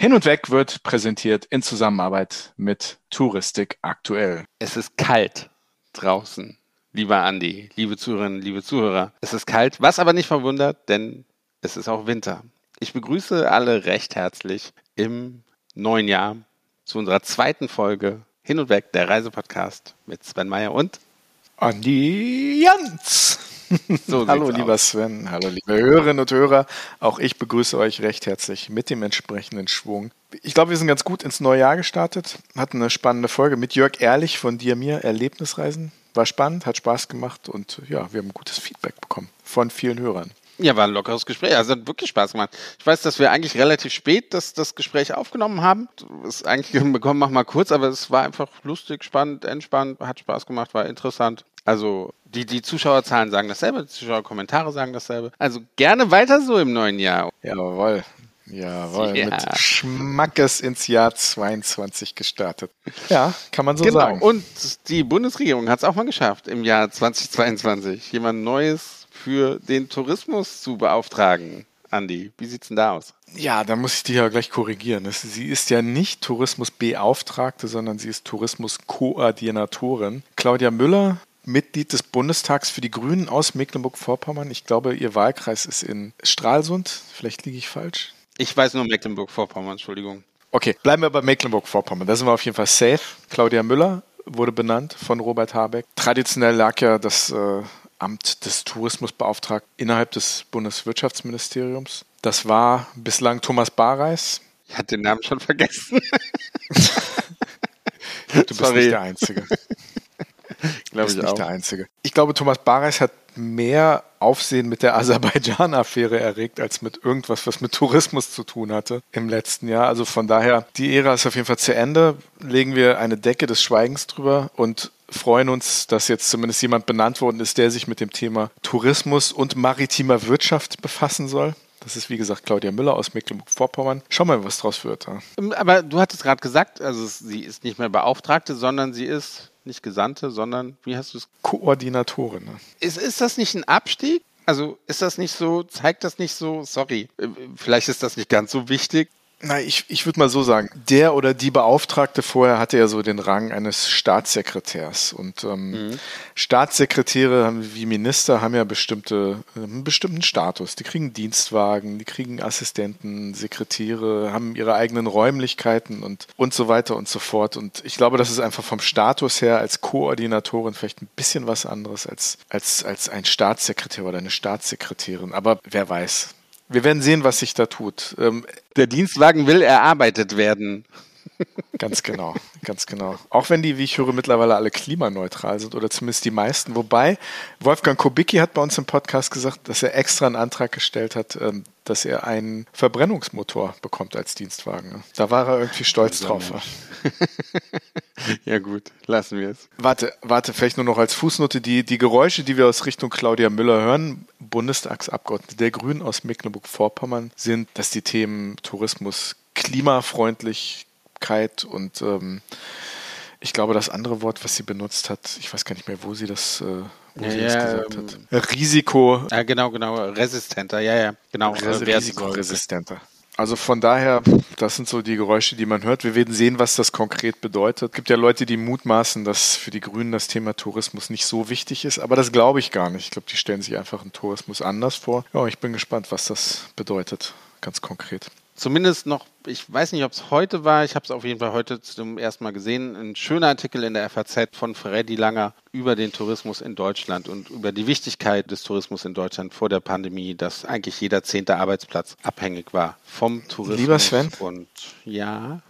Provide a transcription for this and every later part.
Hin und Weg wird präsentiert in Zusammenarbeit mit Touristik aktuell. Es ist kalt draußen, lieber Andi, liebe Zuhörerinnen, liebe Zuhörer. Es ist kalt, was aber nicht verwundert, denn es ist auch Winter. Ich begrüße alle recht herzlich im neuen Jahr zu unserer zweiten Folge Hin und Weg, der Reisepodcast mit Sven Meyer und Andi Jans. So hallo lieber aus. Sven, hallo liebe Hörerinnen und Hörer. Auch ich begrüße euch recht herzlich mit dem entsprechenden Schwung. Ich glaube, wir sind ganz gut ins neue Jahr gestartet. Hatten eine spannende Folge mit Jörg Ehrlich von Dir Mir Erlebnisreisen. War spannend, hat Spaß gemacht und ja, wir haben gutes Feedback bekommen von vielen Hörern. Ja, war ein lockeres Gespräch. Also hat wirklich Spaß gemacht. Ich weiß, dass wir eigentlich relativ spät das, das Gespräch aufgenommen haben. Ist eigentlich bekommen, mach mal kurz, aber es war einfach lustig, spannend, entspannt, hat Spaß gemacht, war interessant. Also die, die Zuschauerzahlen sagen dasselbe, die Zuschauerkommentare sagen dasselbe. Also gerne weiter so im neuen Jahr. Jawohl. Jawohl, ja. mit Schmackes ins Jahr 22 gestartet. Ja, kann man so genau. sagen. Und die Bundesregierung hat es auch mal geschafft, im Jahr 2022 jemand Neues für den Tourismus zu beauftragen. Andi, wie sieht's denn da aus? Ja, da muss ich dich ja gleich korrigieren. Sie ist ja nicht Tourismusbeauftragte, sondern sie ist Tourismuskoordinatorin. Claudia Müller Mitglied des Bundestags für die Grünen aus Mecklenburg-Vorpommern. Ich glaube, Ihr Wahlkreis ist in Stralsund. Vielleicht liege ich falsch. Ich weiß nur Mecklenburg-Vorpommern, Entschuldigung. Okay, bleiben wir bei Mecklenburg-Vorpommern. Da sind wir auf jeden Fall safe. Claudia Müller wurde benannt von Robert Habeck. Traditionell lag ja das äh, Amt des Tourismusbeauftragten innerhalb des Bundeswirtschaftsministeriums. Das war bislang Thomas Bareis. Ich hatte den Namen schon vergessen. du bist Sorry. nicht der Einzige. Glaube ich nicht auch. der Einzige. Ich glaube, Thomas Bareis hat mehr Aufsehen mit der Aserbaidschan-Affäre erregt, als mit irgendwas, was mit Tourismus zu tun hatte im letzten Jahr. Also von daher, die Ära ist auf jeden Fall zu Ende. Legen wir eine Decke des Schweigens drüber und freuen uns, dass jetzt zumindest jemand benannt worden ist, der sich mit dem Thema Tourismus und maritimer Wirtschaft befassen soll. Das ist wie gesagt Claudia Müller aus Mecklenburg-Vorpommern. Schauen wir mal, was draus wird. Aber du hattest gerade gesagt, also sie ist nicht mehr Beauftragte, sondern sie ist nicht Gesandte, sondern wie hast du es? Koordinatorin. Ne? Ist, ist das nicht ein Abstieg? Also ist das nicht so, zeigt das nicht so, sorry, äh, vielleicht ist das nicht ganz so wichtig, na, ich, ich würde mal so sagen, der oder die Beauftragte vorher hatte ja so den Rang eines Staatssekretärs. Und ähm, mhm. Staatssekretäre wie Minister haben ja bestimmte, äh, einen bestimmten Status. Die kriegen Dienstwagen, die kriegen Assistenten, Sekretäre, haben ihre eigenen Räumlichkeiten und, und so weiter und so fort. Und ich glaube, das ist einfach vom Status her als Koordinatorin vielleicht ein bisschen was anderes als, als, als ein Staatssekretär oder eine Staatssekretärin. Aber wer weiß. Wir werden sehen, was sich da tut. Ähm, Der Dienstwagen will erarbeitet werden. Ganz genau, ganz genau. Auch wenn die, wie ich höre, mittlerweile alle klimaneutral sind oder zumindest die meisten. Wobei Wolfgang Kubicki hat bei uns im Podcast gesagt, dass er extra einen Antrag gestellt hat, ähm, dass er einen Verbrennungsmotor bekommt als Dienstwagen. Da war er irgendwie stolz drauf. ja gut, lassen wir es. Warte, warte, vielleicht nur noch als Fußnote die, die Geräusche, die wir aus Richtung Claudia Müller hören, Bundestagsabgeordnete der Grünen aus Mecklenburg-Vorpommern, sind, dass die Themen Tourismus klimafreundlich Achtsamkeit und ähm, ich glaube, das andere Wort, was sie benutzt hat, ich weiß gar nicht mehr, wo sie das, äh, wo ja, sie das gesagt ähm, hat. Risiko. Ja, genau, genau. Resistenter, ja, ja. Genau. Res Risikoresistenter. Also von daher, das sind so die Geräusche, die man hört. Wir werden sehen, was das konkret bedeutet. Es gibt ja Leute, die mutmaßen, dass für die Grünen das Thema Tourismus nicht so wichtig ist, aber das glaube ich gar nicht. Ich glaube, die stellen sich einfach einen Tourismus anders vor. Ja, ich bin gespannt, was das bedeutet, ganz konkret zumindest noch, ich weiß nicht, ob es heute war, ich habe es auf jeden Fall heute zum ersten Mal gesehen, ein schöner Artikel in der FAZ von Freddy Langer über den Tourismus in Deutschland und über die Wichtigkeit des Tourismus in Deutschland vor der Pandemie, dass eigentlich jeder zehnte Arbeitsplatz abhängig war vom Tourismus. Lieber Sven. Und ja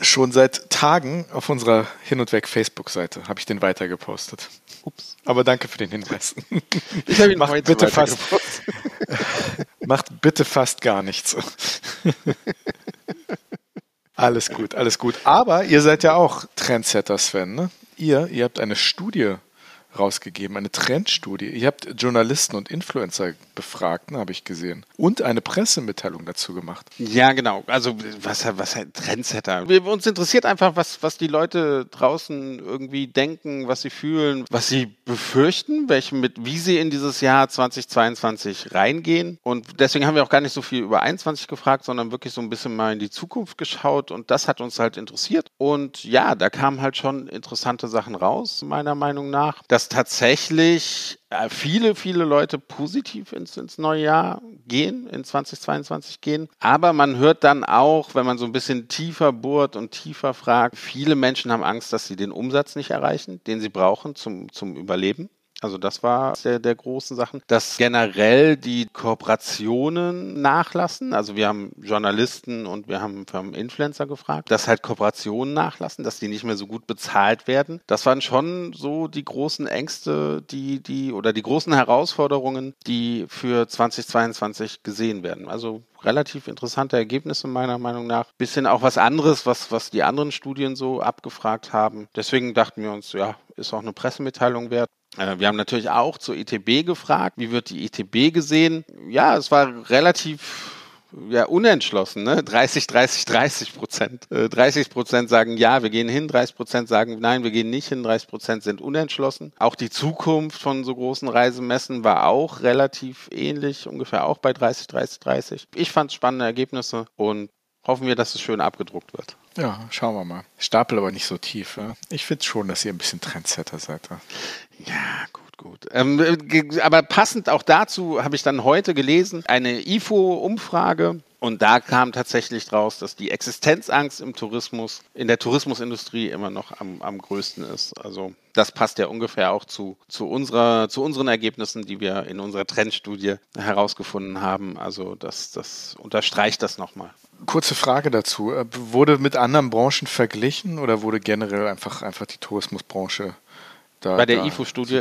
schon seit Tagen auf unserer Hin- und Weg-Facebook-Seite habe ich den weitergepostet. Ups. Aber danke für den Hinweis. Ich habe ihn macht heute bitte fast, Macht bitte fast gar nichts. alles gut, alles gut. Aber ihr seid ja auch Trendsetter, Sven. Ne? Ihr, ihr habt eine Studie rausgegeben, eine Trendstudie. Ihr habt Journalisten und Influencer befragt, ne, habe ich gesehen. Und eine Pressemitteilung dazu gemacht. Ja, genau. Also was, was Trendsetter. Wir, uns interessiert einfach, was, was die Leute draußen irgendwie denken, was sie fühlen, was sie befürchten, welche mit, wie sie in dieses Jahr 2022 reingehen. Und deswegen haben wir auch gar nicht so viel über 21 gefragt, sondern wirklich so ein bisschen mal in die Zukunft geschaut. Und das hat uns halt interessiert. Und ja, da kamen halt schon interessante Sachen raus, meiner Meinung nach. Das dass tatsächlich äh, viele, viele Leute positiv ins, ins neue Jahr gehen, in 2022 gehen. Aber man hört dann auch, wenn man so ein bisschen tiefer bohrt und tiefer fragt, viele Menschen haben Angst, dass sie den Umsatz nicht erreichen, den sie brauchen zum, zum Überleben. Also das war der, der großen Sachen, dass generell die Kooperationen nachlassen. Also wir haben Journalisten und wir haben, wir haben Influencer gefragt, dass halt Kooperationen nachlassen, dass die nicht mehr so gut bezahlt werden. Das waren schon so die großen Ängste, die, die oder die großen Herausforderungen, die für 2022 gesehen werden. Also relativ interessante Ergebnisse meiner Meinung nach. Bisschen auch was anderes, was, was die anderen Studien so abgefragt haben. Deswegen dachten wir uns, ja, ist auch eine Pressemitteilung wert. Äh, wir haben natürlich auch zur ETB gefragt, wie wird die ETB gesehen? Ja, es war relativ ja, unentschlossen, ne? 30, 30, 30 Prozent. 30 äh, Prozent sagen ja, wir gehen hin, 30 Prozent sagen nein, wir gehen nicht hin, 30 Prozent sind unentschlossen. Auch die Zukunft von so großen Reisemessen war auch relativ ähnlich, ungefähr auch bei 30, 30, 30. Ich fand spannende Ergebnisse und hoffen wir, dass es schön abgedruckt wird. Ja, schauen wir mal. Stapel aber nicht so tief. Ja? Ich finde schon, dass ihr ein bisschen Trendsetter seid. Ja, ja gut, gut. Ähm, äh, aber passend auch dazu habe ich dann heute gelesen, eine IFO-Umfrage. Und da kam tatsächlich draus, dass die Existenzangst im Tourismus, in der Tourismusindustrie immer noch am, am größten ist. Also das passt ja ungefähr auch zu, zu, unserer, zu unseren Ergebnissen, die wir in unserer Trendstudie herausgefunden haben. Also das, das unterstreicht das nochmal. Kurze Frage dazu. Äh, wurde mit anderen Branchen verglichen oder wurde generell einfach, einfach die Tourismusbranche da? Bei der IFO-Studie,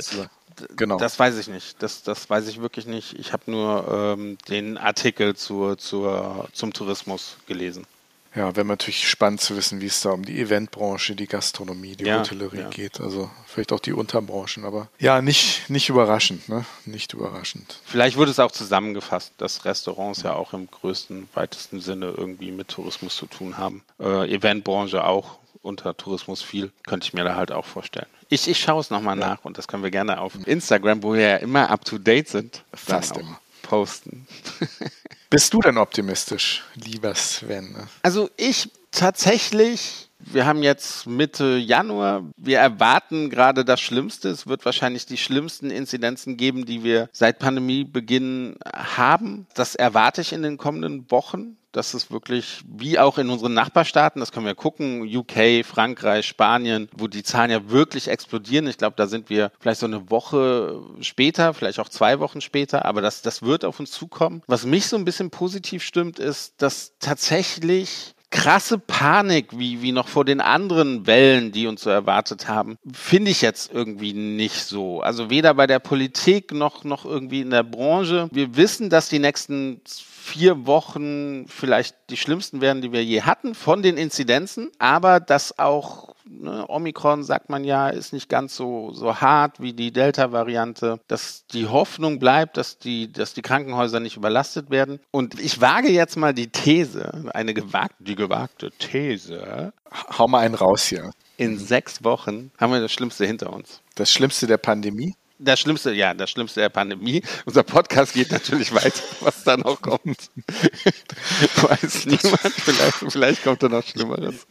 genau. das weiß ich nicht. Das, das weiß ich wirklich nicht. Ich habe nur ähm, den Artikel zur, zur, zum Tourismus gelesen. Ja, wäre natürlich spannend zu wissen, wie es da um die Eventbranche, die Gastronomie, die ja, Hotellerie ja. geht. Also vielleicht auch die Unterbranchen, aber ja, nicht, nicht überraschend, ne? Nicht überraschend. Vielleicht wurde es auch zusammengefasst, dass Restaurants ja auch im größten, weitesten Sinne irgendwie mit Tourismus zu tun haben. Äh, Eventbranche auch unter Tourismus viel, könnte ich mir da halt auch vorstellen. Ich, ich schaue es nochmal ja. nach und das können wir gerne auf Instagram, wo wir ja immer up to date sind, fast immer posten. Bist du denn optimistisch, lieber Sven? Also ich tatsächlich wir haben jetzt Mitte Januar. Wir erwarten gerade das Schlimmste. Es wird wahrscheinlich die schlimmsten Inzidenzen geben, die wir seit Pandemiebeginn haben. Das erwarte ich in den kommenden Wochen dass es wirklich, wie auch in unseren Nachbarstaaten, das können wir gucken, UK, Frankreich, Spanien, wo die Zahlen ja wirklich explodieren. Ich glaube, da sind wir vielleicht so eine Woche später, vielleicht auch zwei Wochen später, aber das, das wird auf uns zukommen. Was mich so ein bisschen positiv stimmt, ist, dass tatsächlich krasse Panik, wie, wie noch vor den anderen Wellen, die uns so erwartet haben, finde ich jetzt irgendwie nicht so. Also weder bei der Politik noch, noch irgendwie in der Branche. Wir wissen, dass die nächsten vier Wochen vielleicht die schlimmsten werden, die wir je hatten von den Inzidenzen, aber dass auch ne, Omikron, sagt man ja, ist nicht ganz so, so hart wie die Delta-Variante, dass die Hoffnung bleibt, dass die, dass die Krankenhäuser nicht überlastet werden. Und ich wage jetzt mal die These, eine gewagte, die gewagte These. Hau mal einen raus hier. In sechs Wochen haben wir das Schlimmste hinter uns. Das Schlimmste der Pandemie? Das Schlimmste, ja, das Schlimmste der Pandemie. Unser Podcast geht natürlich weiter, was da noch kommt. Weiß niemand, vielleicht, vielleicht kommt da noch Schlimmeres.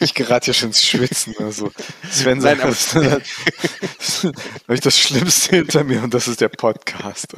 Ich gerate hier schon ins Schwitzen. Also Sven sagt, nein, habe ich das Schlimmste hinter mir und das ist der Podcast.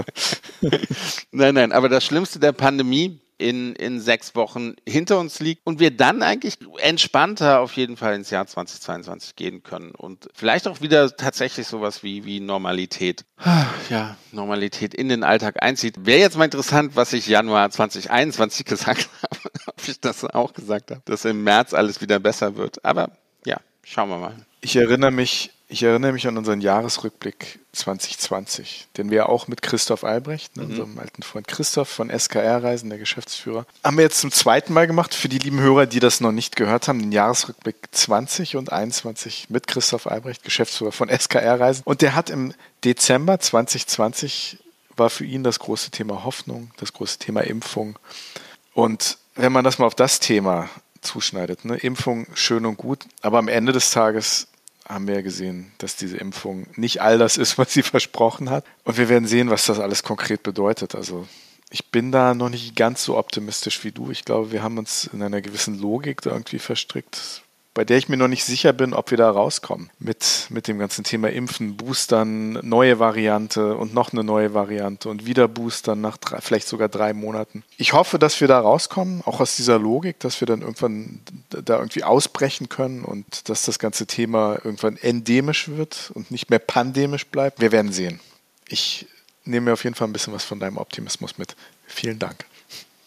nein, nein, aber das Schlimmste der Pandemie in, in sechs Wochen hinter uns liegt und wir dann eigentlich entspannter auf jeden Fall ins Jahr 2022 gehen können und vielleicht auch wieder tatsächlich sowas wie, wie Normalität, ja, Normalität in den Alltag einzieht. Wäre jetzt mal interessant, was ich Januar 2021 gesagt habe, ob ich das auch gesagt habe, dass im März alles wieder besser wird. Aber ja, schauen wir mal. Ich erinnere mich Ich erinnere mich an unseren Jahresrückblick 2020, den wir auch mit Christoph Albrecht, ne, mhm. unserem alten Freund Christoph von SKR-Reisen, der Geschäftsführer, haben wir jetzt zum zweiten Mal gemacht. Für die lieben Hörer, die das noch nicht gehört haben, den Jahresrückblick 20 und 21 mit Christoph Albrecht, Geschäftsführer von SKR-Reisen. Und der hat im Dezember 2020 war für ihn das große Thema Hoffnung, das große Thema Impfung. Und wenn man das mal auf das Thema zuschneidet, ne, Impfung schön und gut, aber am Ende des Tages haben wir ja gesehen, dass diese Impfung nicht all das ist, was sie versprochen hat. Und wir werden sehen, was das alles konkret bedeutet. Also ich bin da noch nicht ganz so optimistisch wie du. Ich glaube, wir haben uns in einer gewissen Logik da irgendwie verstrickt bei der ich mir noch nicht sicher bin, ob wir da rauskommen. Mit, mit dem ganzen Thema Impfen, Boostern, neue Variante und noch eine neue Variante und wieder Boostern nach drei, vielleicht sogar drei Monaten. Ich hoffe, dass wir da rauskommen, auch aus dieser Logik, dass wir dann irgendwann da irgendwie ausbrechen können und dass das ganze Thema irgendwann endemisch wird und nicht mehr pandemisch bleibt. Wir werden sehen. Ich nehme mir auf jeden Fall ein bisschen was von deinem Optimismus mit. Vielen Dank.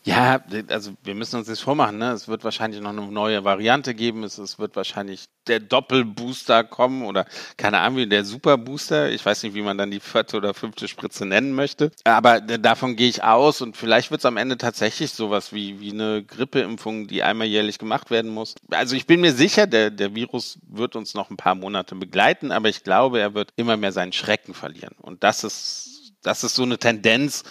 Ja, also wir müssen uns das vormachen. Ne? Es wird wahrscheinlich noch eine neue Variante geben. Es, es wird wahrscheinlich der Doppelbooster kommen oder keine Ahnung, wie der Superbooster. Ich weiß nicht, wie man dann die vierte oder fünfte Spritze nennen möchte. Aber davon gehe ich aus und vielleicht wird es am Ende tatsächlich sowas wie, wie eine Grippeimpfung, die einmal jährlich gemacht werden muss. Also ich bin mir sicher, der, der Virus wird uns noch ein paar Monate begleiten, aber ich glaube, er wird immer mehr seinen Schrecken verlieren. Und das ist, das ist so eine Tendenz,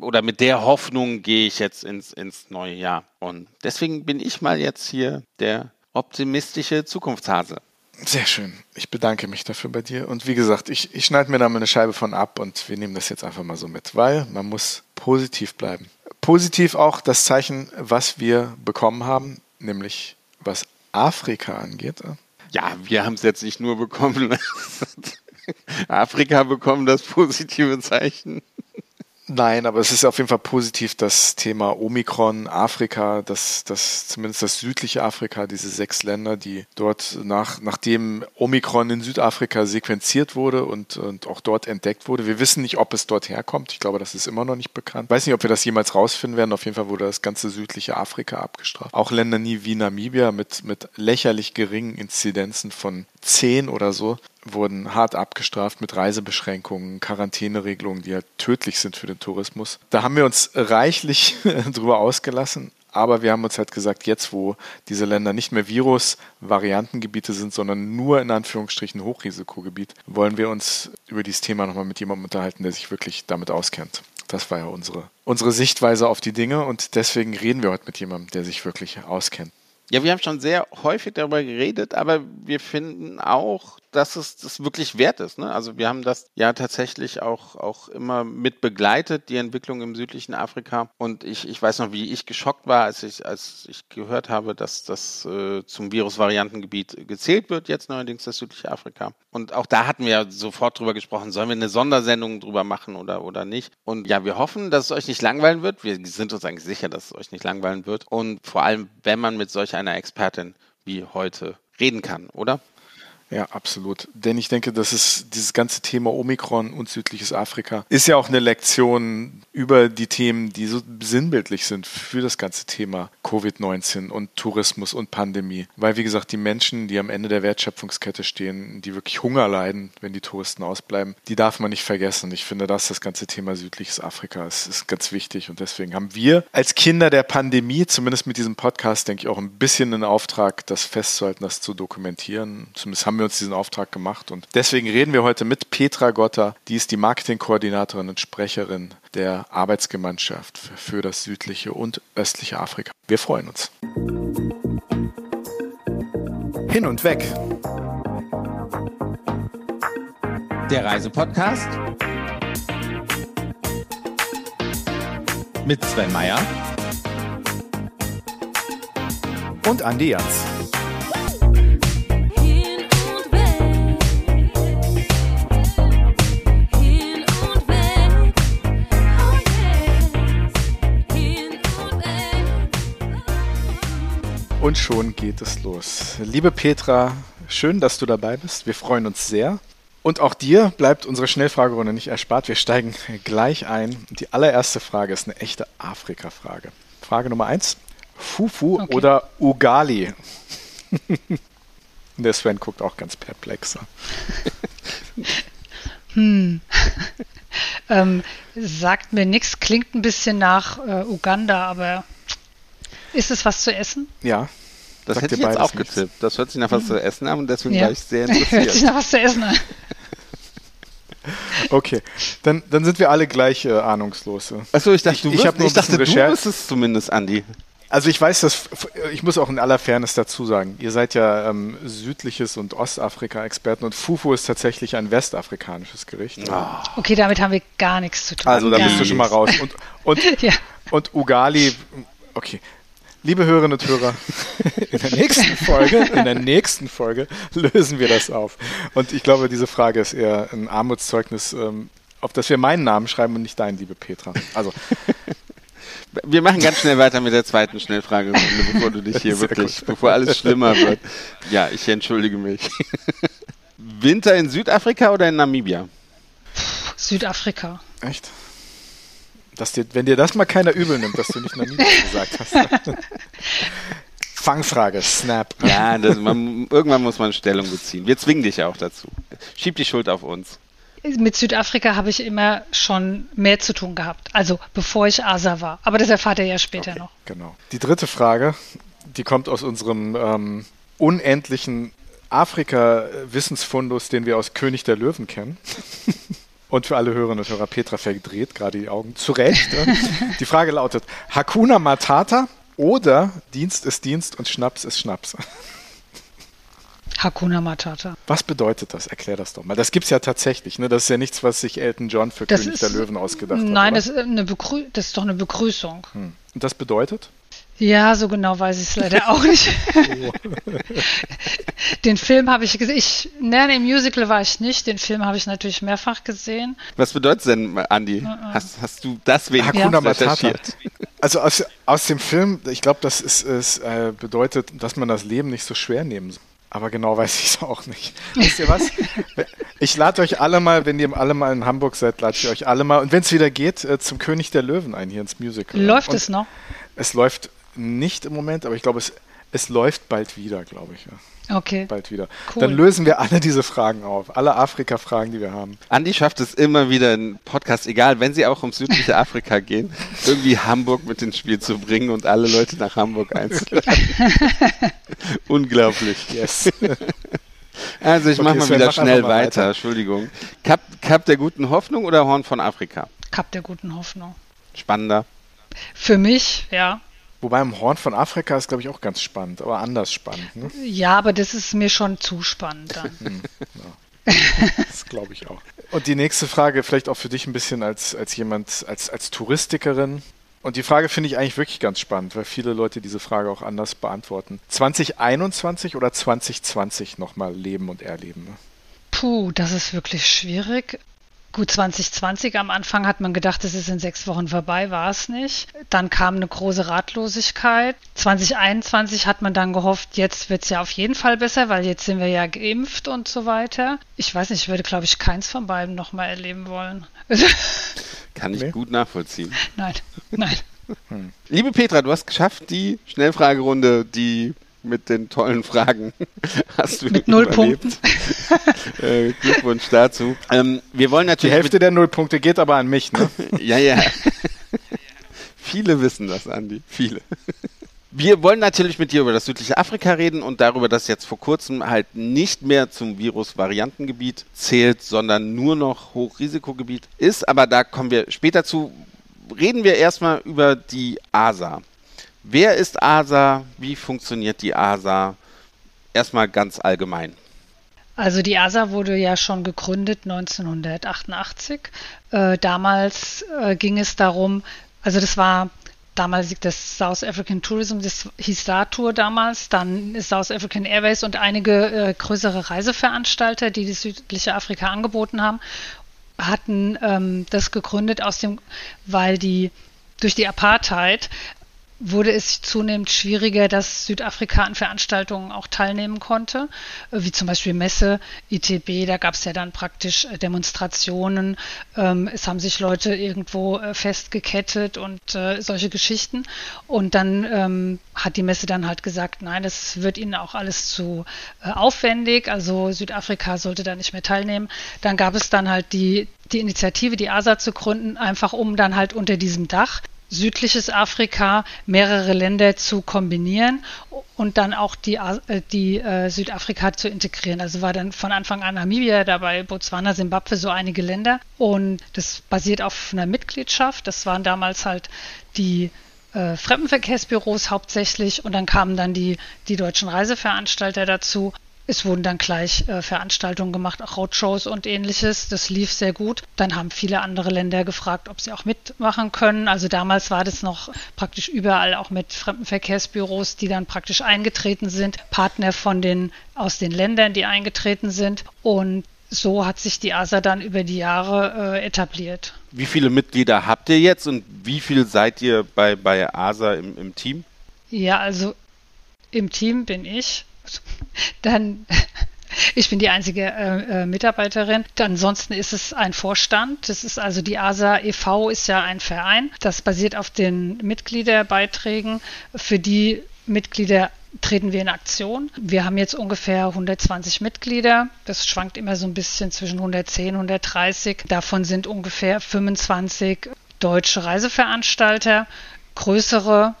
oder mit der Hoffnung gehe ich jetzt ins, ins neue Jahr. Und deswegen bin ich mal jetzt hier der optimistische Zukunftshase. Sehr schön. Ich bedanke mich dafür bei dir. Und wie gesagt, ich, ich schneide mir da mal eine Scheibe von ab und wir nehmen das jetzt einfach mal so mit, weil man muss positiv bleiben. Positiv auch das Zeichen, was wir bekommen haben, nämlich was Afrika angeht. Ja, wir haben es jetzt nicht nur bekommen. Afrika bekommen das positive Zeichen. Nein, aber es ist auf jeden Fall positiv, das Thema Omikron, Afrika, dass das zumindest das südliche Afrika, diese sechs Länder, die dort nach, nachdem Omikron in Südafrika sequenziert wurde und, und auch dort entdeckt wurde. Wir wissen nicht, ob es dort herkommt. Ich glaube, das ist immer noch nicht bekannt. Ich weiß nicht, ob wir das jemals rausfinden werden. Auf jeden Fall wurde das ganze südliche Afrika abgestraft. Auch Länder nie wie Namibia mit, mit lächerlich geringen Inzidenzen von zehn oder so wurden hart abgestraft mit Reisebeschränkungen, Quarantäneregelungen, die halt tödlich sind für den Tourismus. Da haben wir uns reichlich drüber ausgelassen. Aber wir haben uns halt gesagt, jetzt wo diese Länder nicht mehr Virus-Variantengebiete sind, sondern nur in Anführungsstrichen Hochrisikogebiet, wollen wir uns über dieses Thema nochmal mit jemandem unterhalten, der sich wirklich damit auskennt. Das war ja unsere, unsere Sichtweise auf die Dinge und deswegen reden wir heute mit jemandem, der sich wirklich auskennt. Ja, wir haben schon sehr häufig darüber geredet, aber wir finden auch, dass es das wirklich wert ist. Ne? Also wir haben das ja tatsächlich auch, auch immer mit begleitet, die Entwicklung im südlichen Afrika. Und ich, ich weiß noch, wie ich geschockt war, als ich, als ich gehört habe, dass das äh, zum Virusvariantengebiet gezählt wird, jetzt neuerdings das südliche Afrika. Und auch da hatten wir ja sofort drüber gesprochen, sollen wir eine Sondersendung drüber machen oder, oder nicht. Und ja, wir hoffen, dass es euch nicht langweilen wird. Wir sind uns eigentlich sicher, dass es euch nicht langweilen wird. Und vor allem, wenn man mit solch einer Expertin wie heute reden kann, oder? Ja, absolut. Denn ich denke, dass es dieses ganze Thema Omikron und südliches Afrika ist ja auch eine Lektion über die Themen, die so sinnbildlich sind für das ganze Thema Covid-19 und Tourismus und Pandemie. Weil, wie gesagt, die Menschen, die am Ende der Wertschöpfungskette stehen, die wirklich Hunger leiden, wenn die Touristen ausbleiben, die darf man nicht vergessen. Ich finde, dass das ganze Thema südliches Afrika ist, ist ganz wichtig. Und deswegen haben wir als Kinder der Pandemie, zumindest mit diesem Podcast, denke ich, auch ein bisschen einen Auftrag, das festzuhalten, das zu dokumentieren. Zumindest haben wir uns diesen Auftrag gemacht. Und deswegen reden wir heute mit Petra Gotter. Die ist die Marketingkoordinatorin und Sprecherin der Arbeitsgemeinschaft für das südliche und östliche Afrika. Wir freuen uns. Hin und weg. Der Reisepodcast mit Sven Meyer und Andi Jans. Und schon geht es los. Liebe Petra, schön, dass du dabei bist. Wir freuen uns sehr. Und auch dir bleibt unsere Schnellfragerunde nicht erspart. Wir steigen gleich ein. Die allererste Frage ist eine echte Afrika-Frage. Frage Nummer eins. Fufu okay. oder Ugali? Der Sven guckt auch ganz perplexer. hm. ähm, sagt mir nichts, klingt ein bisschen nach äh, Uganda, aber ist es was zu essen? Ja. Das hätte ich jetzt auch getippt. Das hört sich nach was zu essen an und deswegen ja. war ich sehr interessiert. hört sich nach was zu essen an. Okay, dann, dann sind wir alle gleich äh, ahnungslos. Achso, ich dachte, du, ich, ich, ich dachte, du bist es zumindest, Andi. Also ich weiß, dass ich muss auch in aller Fairness dazu sagen, ihr seid ja ähm, südliches und Ostafrika-Experten und Fufu ist tatsächlich ein westafrikanisches Gericht. Oh. Okay, damit haben wir gar nichts zu tun. Also da bist du schon mal raus. Und, und, ja. und Ugali, okay. Liebe Hörerinnen und Hörer, in der nächsten Folge, in der nächsten Folge lösen wir das auf. Und ich glaube, diese Frage ist eher ein Armutszeugnis, ähm, auf das wir meinen Namen schreiben und nicht deinen, liebe Petra. Also wir machen ganz schnell weiter mit der zweiten Schnellfrage, bevor du dich hier wirklich, gut. bevor alles schlimmer wird. Ja, ich entschuldige mich. Winter in Südafrika oder in Namibia? Südafrika. Echt? Dass dir, wenn dir das mal keiner übel nimmt, dass du nicht Namibia gesagt hast. Fangfrage, Snap. Ja, das, man, irgendwann muss man Stellung beziehen. Wir zwingen dich ja auch dazu. Schieb die Schuld auf uns mit Südafrika habe ich immer schon mehr zu tun gehabt. Also bevor ich ASA war. Aber das erfahrt ihr ja später okay, noch. Genau. Die dritte Frage, die kommt aus unserem ähm, unendlichen Afrika-Wissensfundus, den wir aus König der Löwen kennen. Und für alle Hörerinnen und Hörer, Petra verdreht gerade die Augen. Zu Recht. die Frage lautet: Hakuna Matata oder Dienst ist Dienst und Schnaps ist Schnaps? Hakuna Matata. Was bedeutet das? Erklär das doch mal. Das gibt es ja tatsächlich. Ne? Das ist ja nichts, was sich Elton John für das König ist, der Löwen ausgedacht nein, hat. Nein, das, das, ist doch eine Begrüßung. Hm. Und das bedeutet? Ja, so genau weiß ich es leider auch nicht. den Film habe ich gesehen. Ich, nein, im Musical war ich nicht. Den Film habe ich natürlich mehrfach gesehen. Was bedeutet denn, Andi? Hast, hast du das wenigstens Hakuna Matata. Also aus, aus dem Film, ich glaube, das ist, ist äh, bedeutet, dass man das Leben nicht so schwer nehmen soll. Aber genau weiß ich es auch nicht. Wisst ihr was? Ich lade euch alle mal, wenn ihr alle mal in Hamburg seid, lade ich euch alle mal. Und wenn es wieder geht, äh, zum König der Löwen ein hier ins Musical. Läuft Und es noch? Es läuft nicht im Moment, aber ich glaube, es, es läuft bald wieder, glaube ich. Ja. Okay. Bald wieder. Cool. Dann lösen wir alle diese Fragen auf. Alle Afrika-Fragen, die wir haben. Andi schafft es immer wieder, einen Podcast, egal, wenn sie auch um südliche Afrika gehen, irgendwie Hamburg mit ins Spiel zu bringen und alle Leute nach Hamburg einzuladen. Unglaublich. Yes. Also ich okay, mache mal wieder schnell weiter. weiter. Entschuldigung. Cup, Cup der guten Hoffnung oder Horn von Afrika? Cup der guten Hoffnung. Spannender. Für mich, ja. Wobei im Horn von Afrika ist, glaube ich, auch ganz spannend, aber anders spannend. Ne? Ja, aber das ist mir schon zu spannend dann. Hm, ja. Das glaube ich auch. Und die nächste Frage, vielleicht auch für dich ein bisschen als, als jemand, als, als Touristikerin. Und die Frage finde ich eigentlich wirklich ganz spannend, weil viele Leute diese Frage auch anders beantworten. 2021 oder 2020 nochmal leben und erleben? Ne? Puh, das ist wirklich schwierig. Gut, 2020 am Anfang hat man gedacht, es ist in sechs Wochen vorbei, war es nicht. Dann kam eine große Ratlosigkeit. 2021 hat man dann gehofft, jetzt wird es ja auf jeden Fall besser, weil jetzt sind wir ja geimpft und so weiter. Ich weiß nicht, ich würde, glaube ich, keins von beiden nochmal erleben wollen. Kann ich gut nachvollziehen. Nein, nein. Hm. Liebe Petra, du hast geschafft, die Schnellfragerunde, die mit den tollen Fragen hast du mit null Punkten. äh, Glückwunsch dazu. Ähm, wir wollen natürlich die Hälfte der Nullpunkte geht aber an mich, ne? ja, ja. Viele wissen das, Andi. Viele. Wir wollen natürlich mit dir über das südliche Afrika reden und darüber, dass jetzt vor kurzem halt nicht mehr zum Virus-Variantengebiet zählt, sondern nur noch Hochrisikogebiet ist. Aber da kommen wir später zu. Reden wir erstmal über die ASA. Wer ist ASA? Wie funktioniert die ASA? Erstmal ganz allgemein. Also die ASA wurde ja schon gegründet 1988. Äh, damals äh, ging es darum, also das war damals das South African Tourism, das hieß Tour damals, dann South African Airways und einige äh, größere Reiseveranstalter, die das südliche Afrika angeboten haben, hatten ähm, das gegründet aus dem, weil die durch die Apartheid wurde es zunehmend schwieriger, dass Südafrika an Veranstaltungen auch teilnehmen konnte, äh, wie zum Beispiel Messe, ITB, da gab es ja dann praktisch äh, Demonstrationen, ähm, es haben sich Leute irgendwo äh, festgekettet und solche Geschichten. Und dann ähm, hat die Messe dann halt gesagt, nein, das wird ihnen auch alles zu aufwendig, also Südafrika sollte da nicht mehr teilnehmen. Dann gab es dann halt die die Initiative, die ASA zu gründen, einfach um dann halt unter diesem Dach südliches Afrika, mehrere Länder zu kombinieren und dann auch die, äh, die äh, Südafrika zu integrieren. Also war dann von Anfang an Namibia dabei, Botswana, Simbabwe, so einige Länder. Und das basiert auf einer Mitgliedschaft. Das waren damals halt die äh, Fremdenverkehrsbüros hauptsächlich und dann kamen dann die, die deutschen Reiseveranstalter dazu es wurden dann gleich äh, Veranstaltungen gemacht, auch Roadshows und ähnliches. Das lief sehr gut. Dann haben viele andere Länder gefragt, ob sie auch mitmachen können. Also damals war das noch praktisch überall auch mit Fremdenverkehrsbüros, die dann praktisch eingetreten sind, Partner von den aus den Ländern, die eingetreten sind. Und so hat sich die ASA dann über die Jahre äh, etabliert. Wie viele Mitglieder habt ihr jetzt und wie viel seid ihr bei, bei ASA im, im Team? Ja, also im Team bin ich dann ich bin die einzige äh, äh, Mitarbeiterin. Ansonsten ist es ein Vorstand. Das ist also die ASA e.V. ist ja ein Verein. Das basiert auf den Mitgliederbeiträgen. Für die Mitglieder treten wir in Aktion. Wir haben jetzt ungefähr 120 Mitglieder. Das schwankt immer so ein bisschen zwischen 110 und 130. Davon sind ungefähr 25 deutsche Reiseveranstalter, größere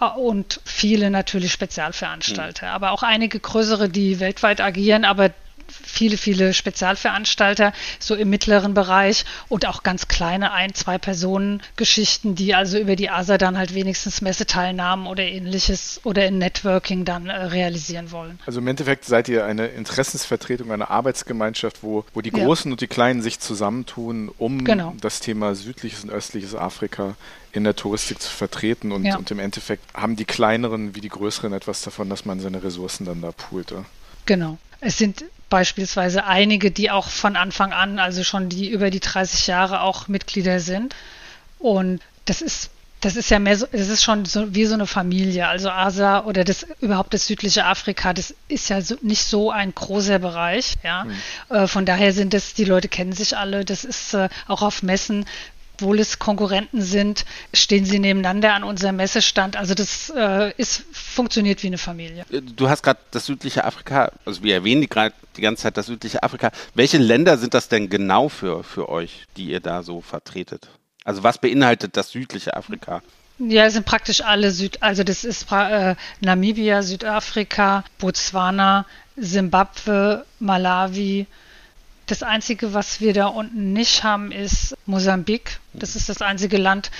und viele natürlich Spezialveranstalter, mhm. aber auch einige größere, die weltweit agieren, aber viele, viele Spezialveranstalter, so im mittleren Bereich und auch ganz kleine Ein-, Zwei-Personen-Geschichten, die also über die ASA dann halt wenigstens Messeteilnahmen oder ähnliches oder in Networking dann äh, realisieren wollen. Also im Endeffekt seid ihr eine Interessensvertretung, eine Arbeitsgemeinschaft, wo, wo die Großen ja. und die Kleinen sich zusammentun, um genau. das Thema südliches und östliches Afrika in der Touristik zu vertreten und, ja. und im Endeffekt haben die kleineren wie die größeren etwas davon, dass man seine Ressourcen dann da poolt. Genau. Es sind beispielsweise einige, die auch von Anfang an, also schon die über die 30 Jahre auch Mitglieder sind. Und das ist das ist ja mehr so, das ist schon so wie so eine Familie. Also ASA oder das überhaupt das südliche Afrika, das ist ja so, nicht so ein großer Bereich. Ja, mhm. äh, von daher sind das die Leute kennen sich alle. Das ist äh, auch auf Messen obwohl es Konkurrenten sind, stehen sie nebeneinander an unserem Messestand. Also das äh, ist, funktioniert wie eine Familie. Äh, du hast gerade das südliche Afrika, also wir erwähnen gerade die ganze Zeit das südliche Afrika. Welche Länder sind das denn genau für, für euch, die ihr da so vertretet? Also was beinhaltet das südliche Afrika? Ja, es sind praktisch alle Süd, also das ist äh, Namibia, Südafrika, Botswana, Simbabwe, Malawi, das Einzige, was wir da unten nicht haben, ist Mosambik. Das ist das einzige Land,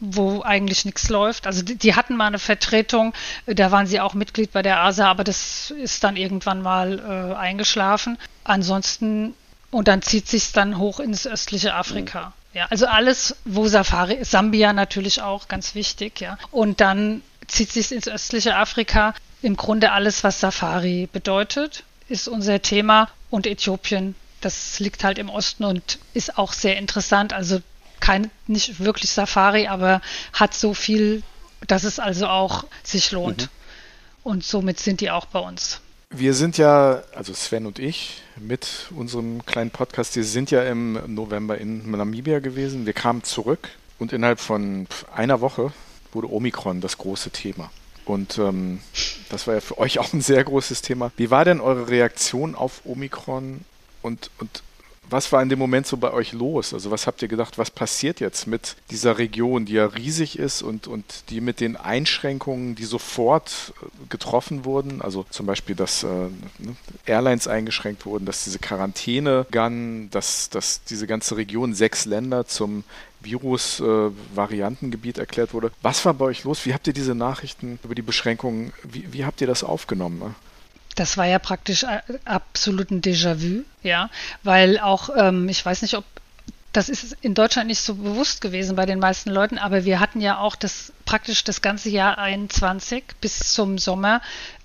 wo eigentlich nichts läuft. Also die, die, hatten mal eine Vertretung, da waren sie auch Mitglied bei der ASA, aber das ist dann irgendwann mal äh, eingeschlafen. Ansonsten, und dann zieht sich dann hoch ins östliche Afrika. Ja, also alles, wo Safari, Sambia natürlich auch, ganz wichtig, ja. Und dann zieht sich ins östliche Afrika. Im Grunde alles, was Safari bedeutet, ist unser Thema und Äthiopien das liegt halt im Osten und ist auch sehr interessant. Also kein, nicht wirklich Safari, aber hat so viel, dass es also auch sich lohnt. Mhm. Und somit sind die auch bei uns. Wir sind ja, also Sven und ich mit unserem kleinen Podcast, wir sind ja im November in Namibia gewesen. Wir kamen zurück und innerhalb von einer Woche wurde Omikron das große Thema. Und ähm, das war ja für euch auch ein sehr großes Thema. Wie war denn eure Reaktion auf Omikron und, und was war in dem Moment so bei euch los? Also was habt ihr gedacht, was passiert jetzt mit dieser Region, die ja riesig ist und, und die mit den Einschränkungen, die sofort äh, getroffen wurden, also zum Beispiel, dass äh, ne, Airlines eingeschränkt wurden, dass diese Quarantäne begann, dass, dass diese ganze Region, sechs Länder zum Virus-Variantengebiet äh, erklärt wurde. Was war bei euch los? Wie habt ihr diese Nachrichten über die Beschränkungen, wie, wie habt ihr das aufgenommen? Das war ja praktisch absolut ein Déjà-vu, ja, weil auch, ähm, ich weiß nicht, ob das ist in Deutschland nicht so bewusst gewesen bei den meisten Leuten, aber wir hatten ja auch das praktisch das ganze Jahr 21 bis zum Sommer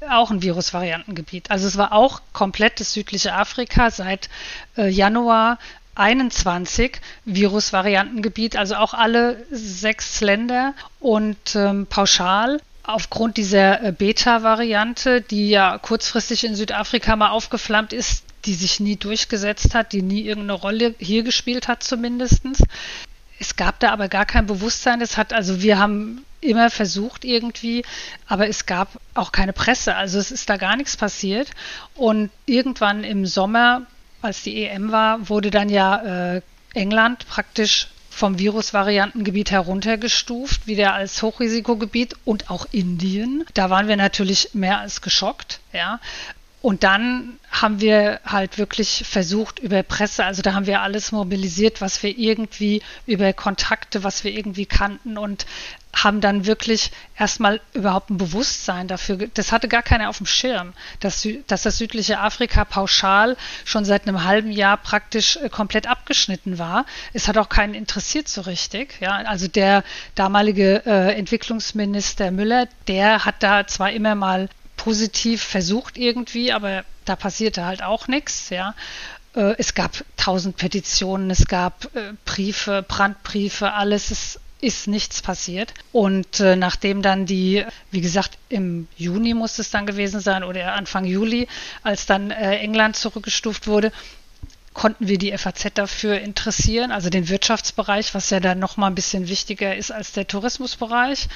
auch ein Virusvariantengebiet. Also es war auch komplett das südliche Afrika seit äh, Januar 21 Virusvariantengebiet, also auch alle sechs Länder und ähm, pauschal aufgrund dieser äh, Beta-Variante, die ja kurzfristig in Südafrika mal aufgeflammt ist, die sich nie durchgesetzt hat, die nie irgendeine Rolle hier gespielt hat zumindest. Es gab da aber gar kein Bewusstsein. Es hat, also wir haben immer versucht irgendwie, aber es gab auch keine Presse. Also es ist da gar nichts passiert. Und irgendwann im Sommer, als die EM war, wurde dann ja äh, England praktisch vom Virusvariantengebiet heruntergestuft, wieder als Hochrisikogebiet und auch Indien. Da waren wir natürlich mehr als geschockt, ja. Und dann haben wir halt wirklich versucht über Presse, also da haben wir alles mobilisiert, was wir irgendwie über Kontakte, was wir irgendwie kannten und haben dann wirklich erstmal überhaupt ein Bewusstsein dafür. Das hatte gar keiner auf dem Schirm, dass, dass das südliche Afrika pauschal schon seit einem halben Jahr praktisch äh, komplett abgeschnitten war. Es hat auch keinen interessiert so richtig. Ja, also der damalige äh, Entwicklungsminister Müller, der hat da zwar immer mal positiv versucht irgendwie, aber da passierte halt auch nichts, ja. Äh, es gab tausend Petitionen, es gab äh, Briefe, Brandbriefe, alles ist, ist nichts passiert. Und äh, nachdem dann die, wie gesagt, im Juni muss es dann gewesen sein oder Anfang Juli, als dann England zurückgestuft wurde, konnten wir die FAZ dafür interessieren, also den Wirtschaftsbereich, was ja dann nochmal ein bisschen wichtiger ist als der Tourismusbereich.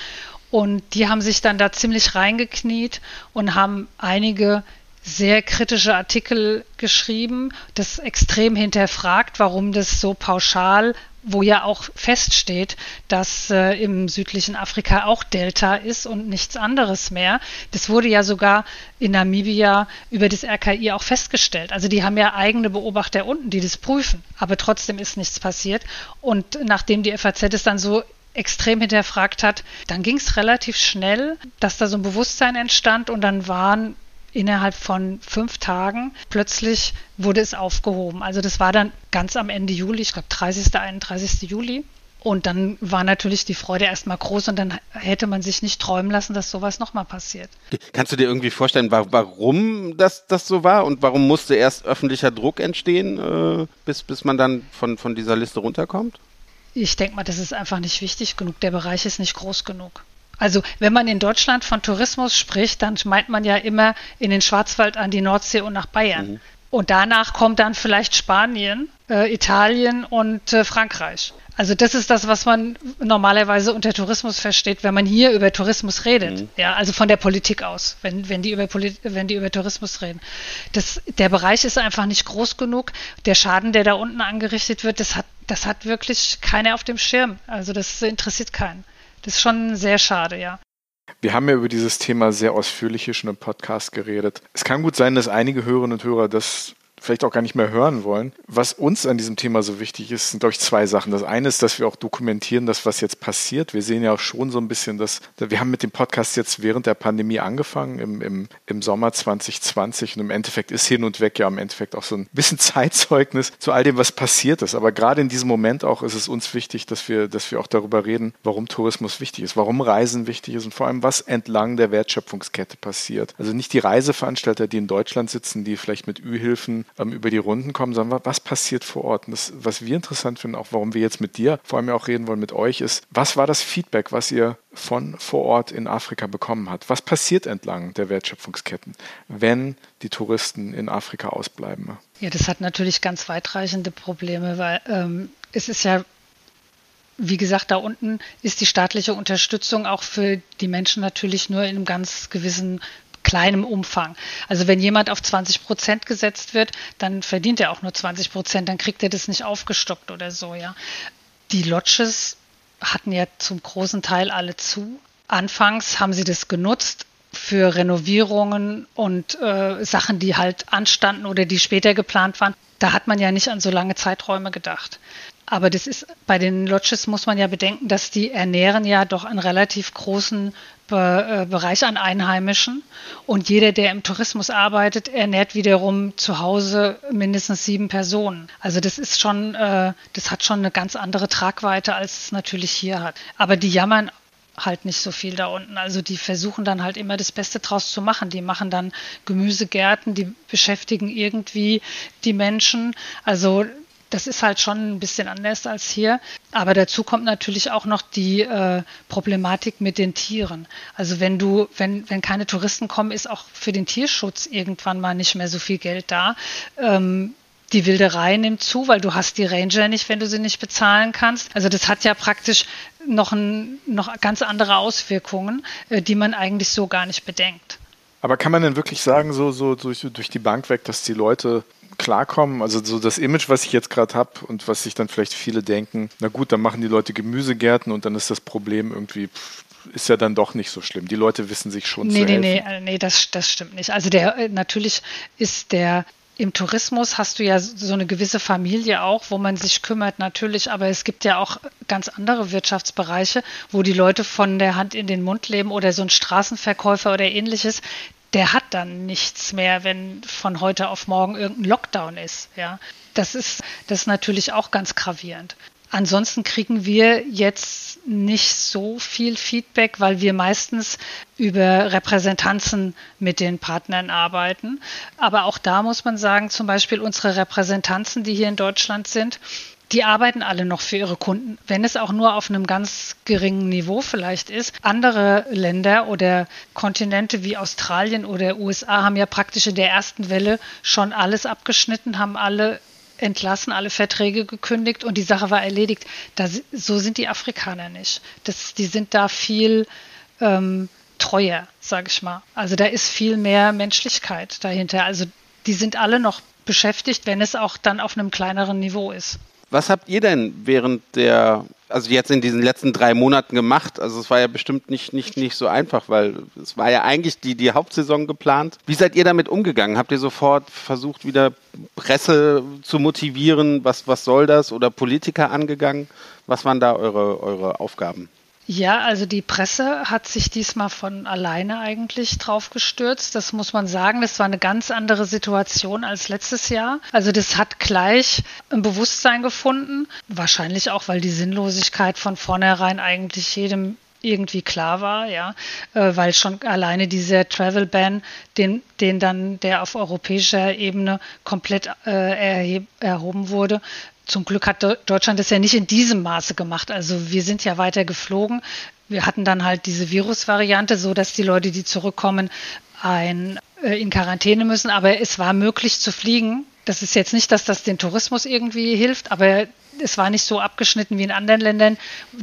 Und die haben sich dann da ziemlich reingekniet und haben einige sehr kritische Artikel geschrieben, das extrem hinterfragt, warum das so pauschal, wo ja auch feststeht, dass äh, im südlichen Afrika auch Delta ist und nichts anderes mehr. Das wurde ja sogar in Namibia über das RKI auch festgestellt. Also die haben ja eigene Beobachter unten, die das prüfen, aber trotzdem ist nichts passiert. Und nachdem die FAZ es dann so extrem hinterfragt hat, dann ging es relativ schnell, dass da so ein Bewusstsein entstand und dann waren innerhalb von fünf Tagen plötzlich wurde es aufgehoben. Also das war dann ganz am Ende Juli, ich glaube 30., 31. Juli. Und dann war natürlich die Freude erstmal groß und dann hätte man sich nicht träumen lassen, dass sowas nochmal passiert. Kannst du dir irgendwie vorstellen, warum das, das so war und warum musste erst öffentlicher Druck entstehen, äh, bis, bis man dann von, von dieser Liste runterkommt? Ich denke mal, das ist einfach nicht wichtig genug. Der Bereich ist nicht groß genug. Also wenn man in Deutschland von Tourismus spricht, dann meint man ja immer in den Schwarzwald an die Nordsee und nach Bayern. Mhm. Und danach kommt dann vielleicht Spanien, äh, Italien und äh, Frankreich. Also das ist das, was man normalerweise unter Tourismus versteht, wenn man hier über Tourismus redet. Mhm. Ja, also von der Politik aus, wenn, wenn, die über Polit wenn die über Tourismus reden. Das, der Bereich ist einfach nicht groß genug. Der Schaden, der da unten angerichtet wird, das hat, das hat wirklich keiner auf dem Schirm. Also das interessiert keinen. Das ist schon sehr schade, ja. Wir haben ja über dieses Thema sehr ausführlich hier schon im Podcast geredet. Es kann gut sein, dass einige Hörerinnen und Hörer das vielleicht auch gar nicht mehr hören wollen. Was uns an diesem Thema so wichtig ist, sind, glaube ich, zwei Sachen. Das eine ist, dass wir auch dokumentieren, das, was jetzt passiert. Wir sehen ja auch schon so ein bisschen, dass wir haben mit dem Podcast jetzt während der Pandemie angefangen, im, im, im Sommer 2020. Und im Endeffekt ist hin und weg ja im Endeffekt auch so ein bisschen Zeitzeugnis zu all dem, was passiert ist. Aber gerade in diesem Moment auch ist es uns wichtig, dass wir, dass wir auch darüber reden, warum Tourismus wichtig ist, warum Reisen wichtig ist und vor allem, was entlang der Wertschöpfungskette passiert. Also nicht die Reiseveranstalter, die in Deutschland sitzen, die vielleicht mit Ü-Hilfen ähm, über die Runden kommen, sondern was passiert vor Ort. Und das, was wir interessant finden, auch warum wir jetzt mit dir vor allem ja auch reden wollen mit euch, ist, was war das Feedback, was ihr von vor Ort in Afrika bekommen habt? Was passiert entlang der Wertschöpfungsketten, wenn die Touristen in Afrika ausbleiben? Ja, das hat natürlich ganz weitreichende Probleme, weil ähm, es ist ja wie gesagt, da unten ist die staatliche Unterstützung auch für die Menschen natürlich nur in einem ganz gewissen kleinem Umfang. Also wenn jemand auf 20 Prozent gesetzt wird, dann verdient er auch nur 20 Prozent, dann kriegt er das nicht aufgestockt oder so, ja. Die Lodges hatten ja zum großen Teil alle zu. Anfangs haben sie das genutzt für Renovierungen und äh, Sachen, die halt anstanden oder die später geplant waren. Da hat man ja nicht an so lange Zeiträume gedacht. Aber das ist bei den Lodges muss man ja bedenken, dass die ernähren ja doch einen relativ großen Bereich an Einheimischen. Und jeder, der im Tourismus arbeitet, ernährt wiederum zu Hause mindestens sieben Personen. Also das ist schon, äh, das hat schon eine ganz andere Tragweite, als es natürlich hier hat. Aber die jammern halt nicht so viel da unten. Also die versuchen dann halt immer das Beste draus zu machen. Die machen dann Gemüsegärten, die beschäftigen irgendwie die Menschen. Also das ist halt schon ein bisschen anders als hier. Aber dazu kommt natürlich auch noch die äh, Problematik mit den Tieren. Also wenn du, wenn, wenn keine Touristen kommen, ist auch für den Tierschutz irgendwann mal nicht mehr so viel Geld da. Ähm, die Wilderei nimmt zu, weil du hast die Ranger nicht, wenn du sie nicht bezahlen kannst. Also das hat ja praktisch noch, ein, noch ganz andere Auswirkungen, äh, die man eigentlich so gar nicht bedenkt. Aber kann man denn wirklich sagen, so, so durch, durch die Bank weg, dass die Leute klarkommen? Also so das Image, was ich jetzt gerade habe und was sich dann vielleicht viele denken, na gut, dann machen die Leute Gemüsegärten und dann ist das Problem irgendwie ist ja dann doch nicht so schlimm. Die Leute wissen sich schon nee, zu nee, helfen. Nee, nee, das, das stimmt nicht. Also der äh, natürlich ist der im Tourismus hast du ja so eine gewisse Familie auch, wo man sich kümmert, natürlich, aber es gibt ja auch ganz andere Wirtschaftsbereiche, wo die Leute von der Hand in den Mund leben oder so ein Straßenverkäufer oder ähnliches, der hat dann nichts mehr, wenn von heute auf morgen irgendein Lockdown ist. Ja, das ist, das ist natürlich auch ganz gravierend. Ansonsten kriegen wir jetzt nicht so viel Feedback, weil wir meistens über Repräsentanzen mit den Partnern arbeiten. Aber auch da muss man sagen, zum Beispiel unsere Repräsentanzen, die hier in Deutschland sind, die arbeiten alle noch für ihre Kunden, wenn es auch nur auf einem ganz geringen Niveau vielleicht ist. Andere Länder oder Kontinente wie Australien oder USA haben ja praktisch in der ersten Welle schon alles abgeschnitten, haben alle entlassen, alle Verträge gekündigt und die Sache war erledigt. Das, so sind die Afrikaner nicht. Das, die sind da viel ähm, treuer, sage ich mal. Also da ist viel mehr Menschlichkeit dahinter. Also die sind alle noch beschäftigt, wenn es auch dann auf einem kleineren Niveau ist. Was habt ihr denn während der, also jetzt in diesen letzten drei Monaten gemacht? Also es war ja bestimmt nicht, nicht, nicht so einfach, weil es war ja eigentlich die, die Hauptsaison geplant. Wie seid ihr damit umgegangen? Habt ihr sofort versucht, wieder Presse zu motivieren? Was, was soll das? Oder Politiker angegangen? Was waren da eure, eure Aufgaben? Ja, also die Presse hat sich diesmal von alleine eigentlich drauf gestürzt. Das muss man sagen. Das war eine ganz andere Situation als letztes Jahr. Also das hat gleich ein Bewusstsein gefunden. Wahrscheinlich auch, weil die Sinnlosigkeit von vornherein eigentlich jedem irgendwie klar war, ja, äh, weil schon alleine dieser Travel Ban, den, den dann der auf europäischer Ebene komplett äh, erhoben wurde, zum Glück hat Deutschland das ja nicht in diesem Maße gemacht. Also wir sind ja weiter geflogen. Wir hatten dann halt diese Virusvariante, so dass die Leute, die zurückkommen, ein, äh, in Quarantäne müssen. Aber es war möglich zu fliegen. Das ist jetzt nicht, dass das den Tourismus irgendwie hilft, aber es war nicht so abgeschnitten wie in anderen Ländern,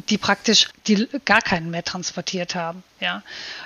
die praktisch die gar keinen mehr transportiert haben. Ja,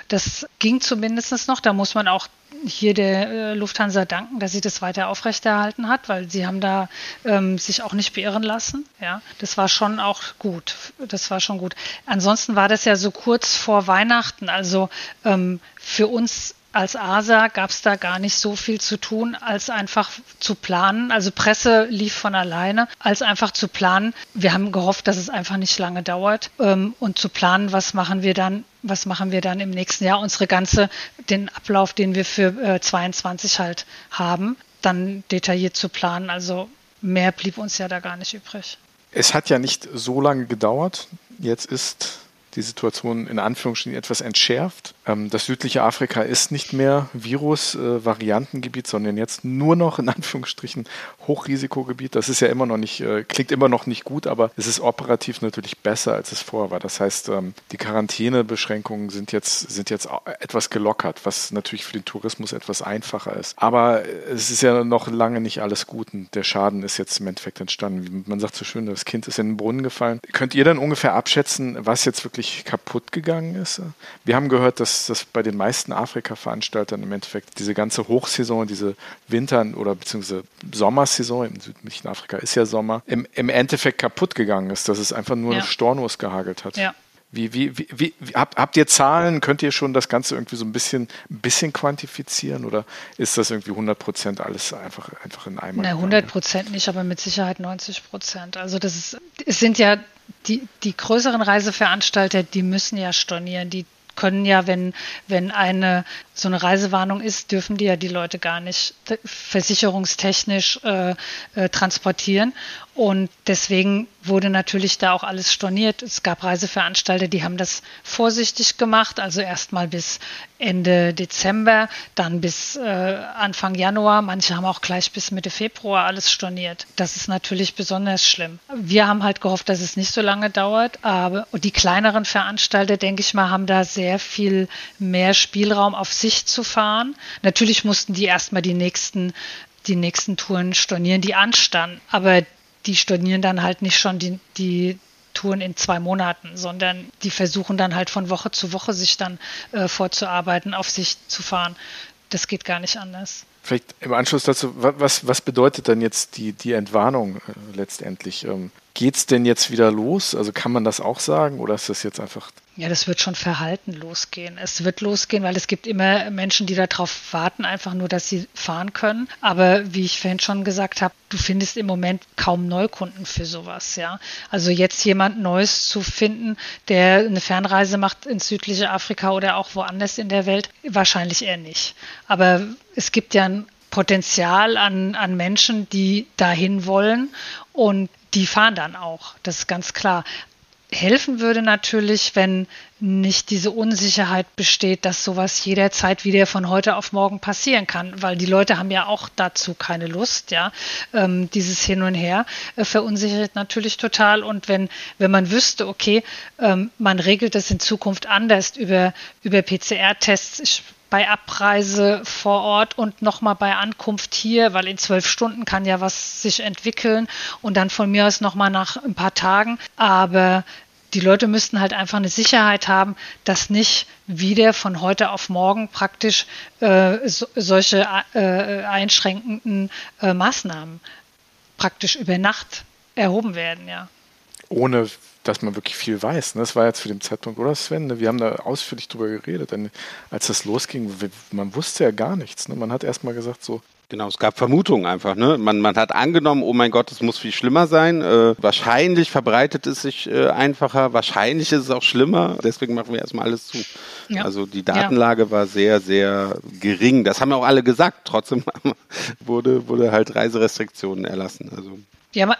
das ging zumindest noch. Da muss man auch hier der äh, Lufthansa danken, dass sie das weiter aufrechterhalten hat, weil sie haben da ähm, sich auch nicht beirren lassen. Ja, das war schon auch gut. Das war schon gut. Ansonsten war das ja so kurz vor Weihnachten. Also ähm, für uns als ASA gab es da gar nicht so viel zu tun, als einfach zu planen. Also Presse lief von alleine, als einfach zu planen. Wir haben gehofft, dass es einfach nicht lange dauert ähm, und zu planen, was machen wir dann, was machen wir dann im nächsten Jahr, unsere ganze, den Ablauf, den wir für äh, 22 halt haben, dann detailliert zu planen. Also mehr blieb uns ja da gar nicht übrig. Es hat ja nicht so lange gedauert. Jetzt ist die Situation in Anführungsstrichen etwas entschärft. Ähm, das südliche Afrika ist nicht mehr Virus-Variantengebiet, sondern jetzt nur noch in Anführungsstrichen Hochrisikogebiet. Das ist ja immer noch nicht, äh, klingt immer noch nicht gut, aber es ist operativ natürlich besser, als es vorher war. Das heißt, ähm, die Quarantänebeschränkungen sind jetzt, sind jetzt etwas gelockert, was natürlich für den Tourismus etwas einfacher ist. Aber es ist ja noch lange nicht alles gut und der Schaden ist jetzt im Endeffekt entstanden. Man sagt so schön, das Kind ist in den Brunnen gefallen. Könnt ihr dann ungefähr abschätzen, was jetzt wirklich wirklich kaputt gegangen ist. Wir haben gehört, dass das bei den meisten Afrika-Veranstaltern im Endeffekt diese ganze Hochsaison, diese Winter- oder beziehungsweise Sommersaison im südlichen Afrika ist ja Sommer, im, im Endeffekt kaputt gegangen ist, dass es einfach nur ja. Stornos gehagelt hat. Ja. Wie, wie, wie, wie, habt, habt ihr Zahlen? Könnt ihr schon das Ganze irgendwie so ein bisschen, ein bisschen quantifizieren oder ist das irgendwie 100 Prozent alles einfach, einfach in einem? Nein, 100 Prozent nicht, aber mit Sicherheit 90 Prozent. Also das ist, es sind ja die, die größeren Reiseveranstalter, die müssen ja stornieren, die können ja, wenn, wenn eine so eine Reisewarnung ist, dürfen die ja die Leute gar nicht versicherungstechnisch äh, äh, transportieren. Und deswegen wurde natürlich da auch alles storniert. Es gab Reiseveranstalter, die haben das vorsichtig gemacht, also erstmal bis Ende Dezember, dann bis äh, Anfang Januar. Manche haben auch gleich bis Mitte Februar alles storniert. Das ist natürlich besonders schlimm. Wir haben halt gehofft, dass es nicht so lange dauert, aber die kleineren Veranstalter, denke ich mal, haben da sehr viel mehr Spielraum auf sich zu fahren. Natürlich mussten die erstmal die nächsten die nächsten Touren stornieren, die anstanden. Aber die stornieren dann halt nicht schon die, die Touren in zwei Monaten, sondern die versuchen dann halt von Woche zu Woche sich dann äh, vorzuarbeiten, auf sich zu fahren. Das geht gar nicht anders. Vielleicht im Anschluss dazu, was, was bedeutet dann jetzt die, die Entwarnung äh, letztendlich? Geht es denn jetzt wieder los? Also kann man das auch sagen oder ist das jetzt einfach ja, das wird schon verhalten losgehen. Es wird losgehen, weil es gibt immer Menschen, die darauf warten, einfach nur, dass sie fahren können. Aber wie ich vorhin schon gesagt habe, du findest im Moment kaum Neukunden für sowas, ja. Also jetzt jemand Neues zu finden, der eine Fernreise macht ins südliche Afrika oder auch woanders in der Welt, wahrscheinlich eher nicht. Aber es gibt ja ein Potenzial an, an Menschen, die dahin wollen und die fahren dann auch. Das ist ganz klar helfen würde natürlich, wenn nicht diese Unsicherheit besteht, dass sowas jederzeit wieder von heute auf morgen passieren kann, weil die Leute haben ja auch dazu keine Lust, ja. Ähm, dieses Hin und Her äh, verunsichert natürlich total. Und wenn, wenn man wüsste, okay, ähm, man regelt das in Zukunft anders über, über PCR-Tests, bei Abreise vor Ort und nochmal bei Ankunft hier, weil in zwölf Stunden kann ja was sich entwickeln und dann von mir aus nochmal nach ein paar Tagen. Aber die Leute müssten halt einfach eine Sicherheit haben, dass nicht wieder von heute auf morgen praktisch äh, so, solche äh, einschränkenden äh, Maßnahmen praktisch über Nacht erhoben werden, ja. Ohne dass man wirklich viel weiß. Ne? Das war ja zu dem Zeitpunkt, oder Sven? Ne? Wir haben da ausführlich drüber geredet. Denn als das losging, man wusste ja gar nichts. Ne? Man hat erst mal gesagt, so, Genau, es gab Vermutungen einfach. Ne? Man, man hat angenommen, oh mein Gott, es muss viel schlimmer sein. Äh, wahrscheinlich verbreitet es sich äh, einfacher, wahrscheinlich ist es auch schlimmer. Deswegen machen wir erstmal alles zu. Ja. Also die Datenlage ja. war sehr, sehr gering. Das haben ja auch alle gesagt. Trotzdem wurde, wurde halt Reiserestriktionen erlassen. Also ja,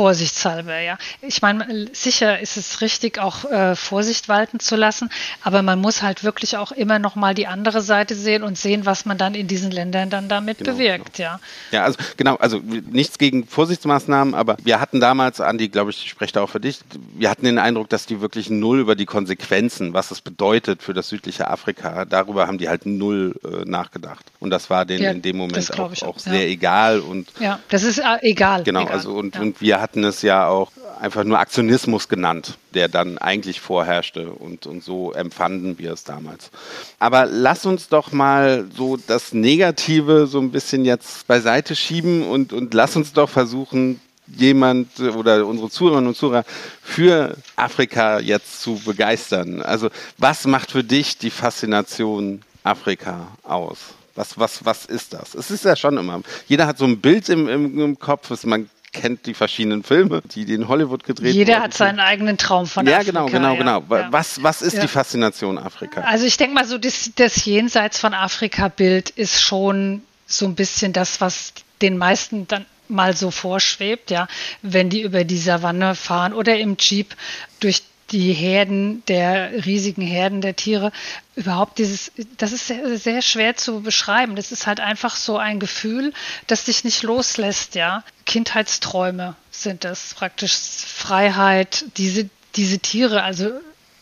vorsichtshalber, ja. Ich meine, sicher ist es richtig, auch äh, Vorsicht walten zu lassen, aber man muss halt wirklich auch immer noch mal die andere Seite sehen und sehen, was man dann in diesen Ländern dann damit genau, bewirkt, genau. ja. Ja, also genau, also nichts gegen Vorsichtsmaßnahmen, aber wir hatten damals, Andi, glaube ich, ich spreche da auch für dich, wir hatten den Eindruck, dass die wirklich null über die Konsequenzen, was es bedeutet für das südliche Afrika, darüber haben die halt null äh, nachgedacht. Und das war denen ja, in dem Moment auch, auch, auch, sehr ja. egal und ja, das ist äh, egal. Genau, egal. also und, und wir hatten es ja auch einfach nur Aktionismus genannt, der dann eigentlich vorherrschte und, und so empfanden wir es damals. Aber lass uns doch mal so das Negative so ein bisschen jetzt beiseite schieben und, und lass uns doch versuchen, jemand oder unsere Zuhörerinnen und Zuhörer für Afrika jetzt zu begeistern. Also was macht für dich die Faszination Afrika aus? Was, was, was ist das? Es ist ja schon immer. Jeder hat so ein Bild im, im, im Kopf, man kennt die verschiedenen Filme, die, in Hollywood gedreht Jeder wurden. hat seinen eigenen Traum von ja, Afrika. Genau, genau, genau, genau. Was, was ist ja. die Faszination Afrika? Also ich denke mal so, das, das Jenseits von Afrika-Bild ist schon so ein bisschen das, was den meisten dann mal so vorschwebt, ja, wenn die über die Savanne fahren oder im Jeep durch die Herden der riesigen Herden der Tiere. Überhaupt dieses, das ist sehr, sehr, schwer zu beschreiben. Das ist halt einfach so ein Gefühl, das dich nicht loslässt, ja. Kindheitsträume sind das praktisch Freiheit, diese, diese Tiere, also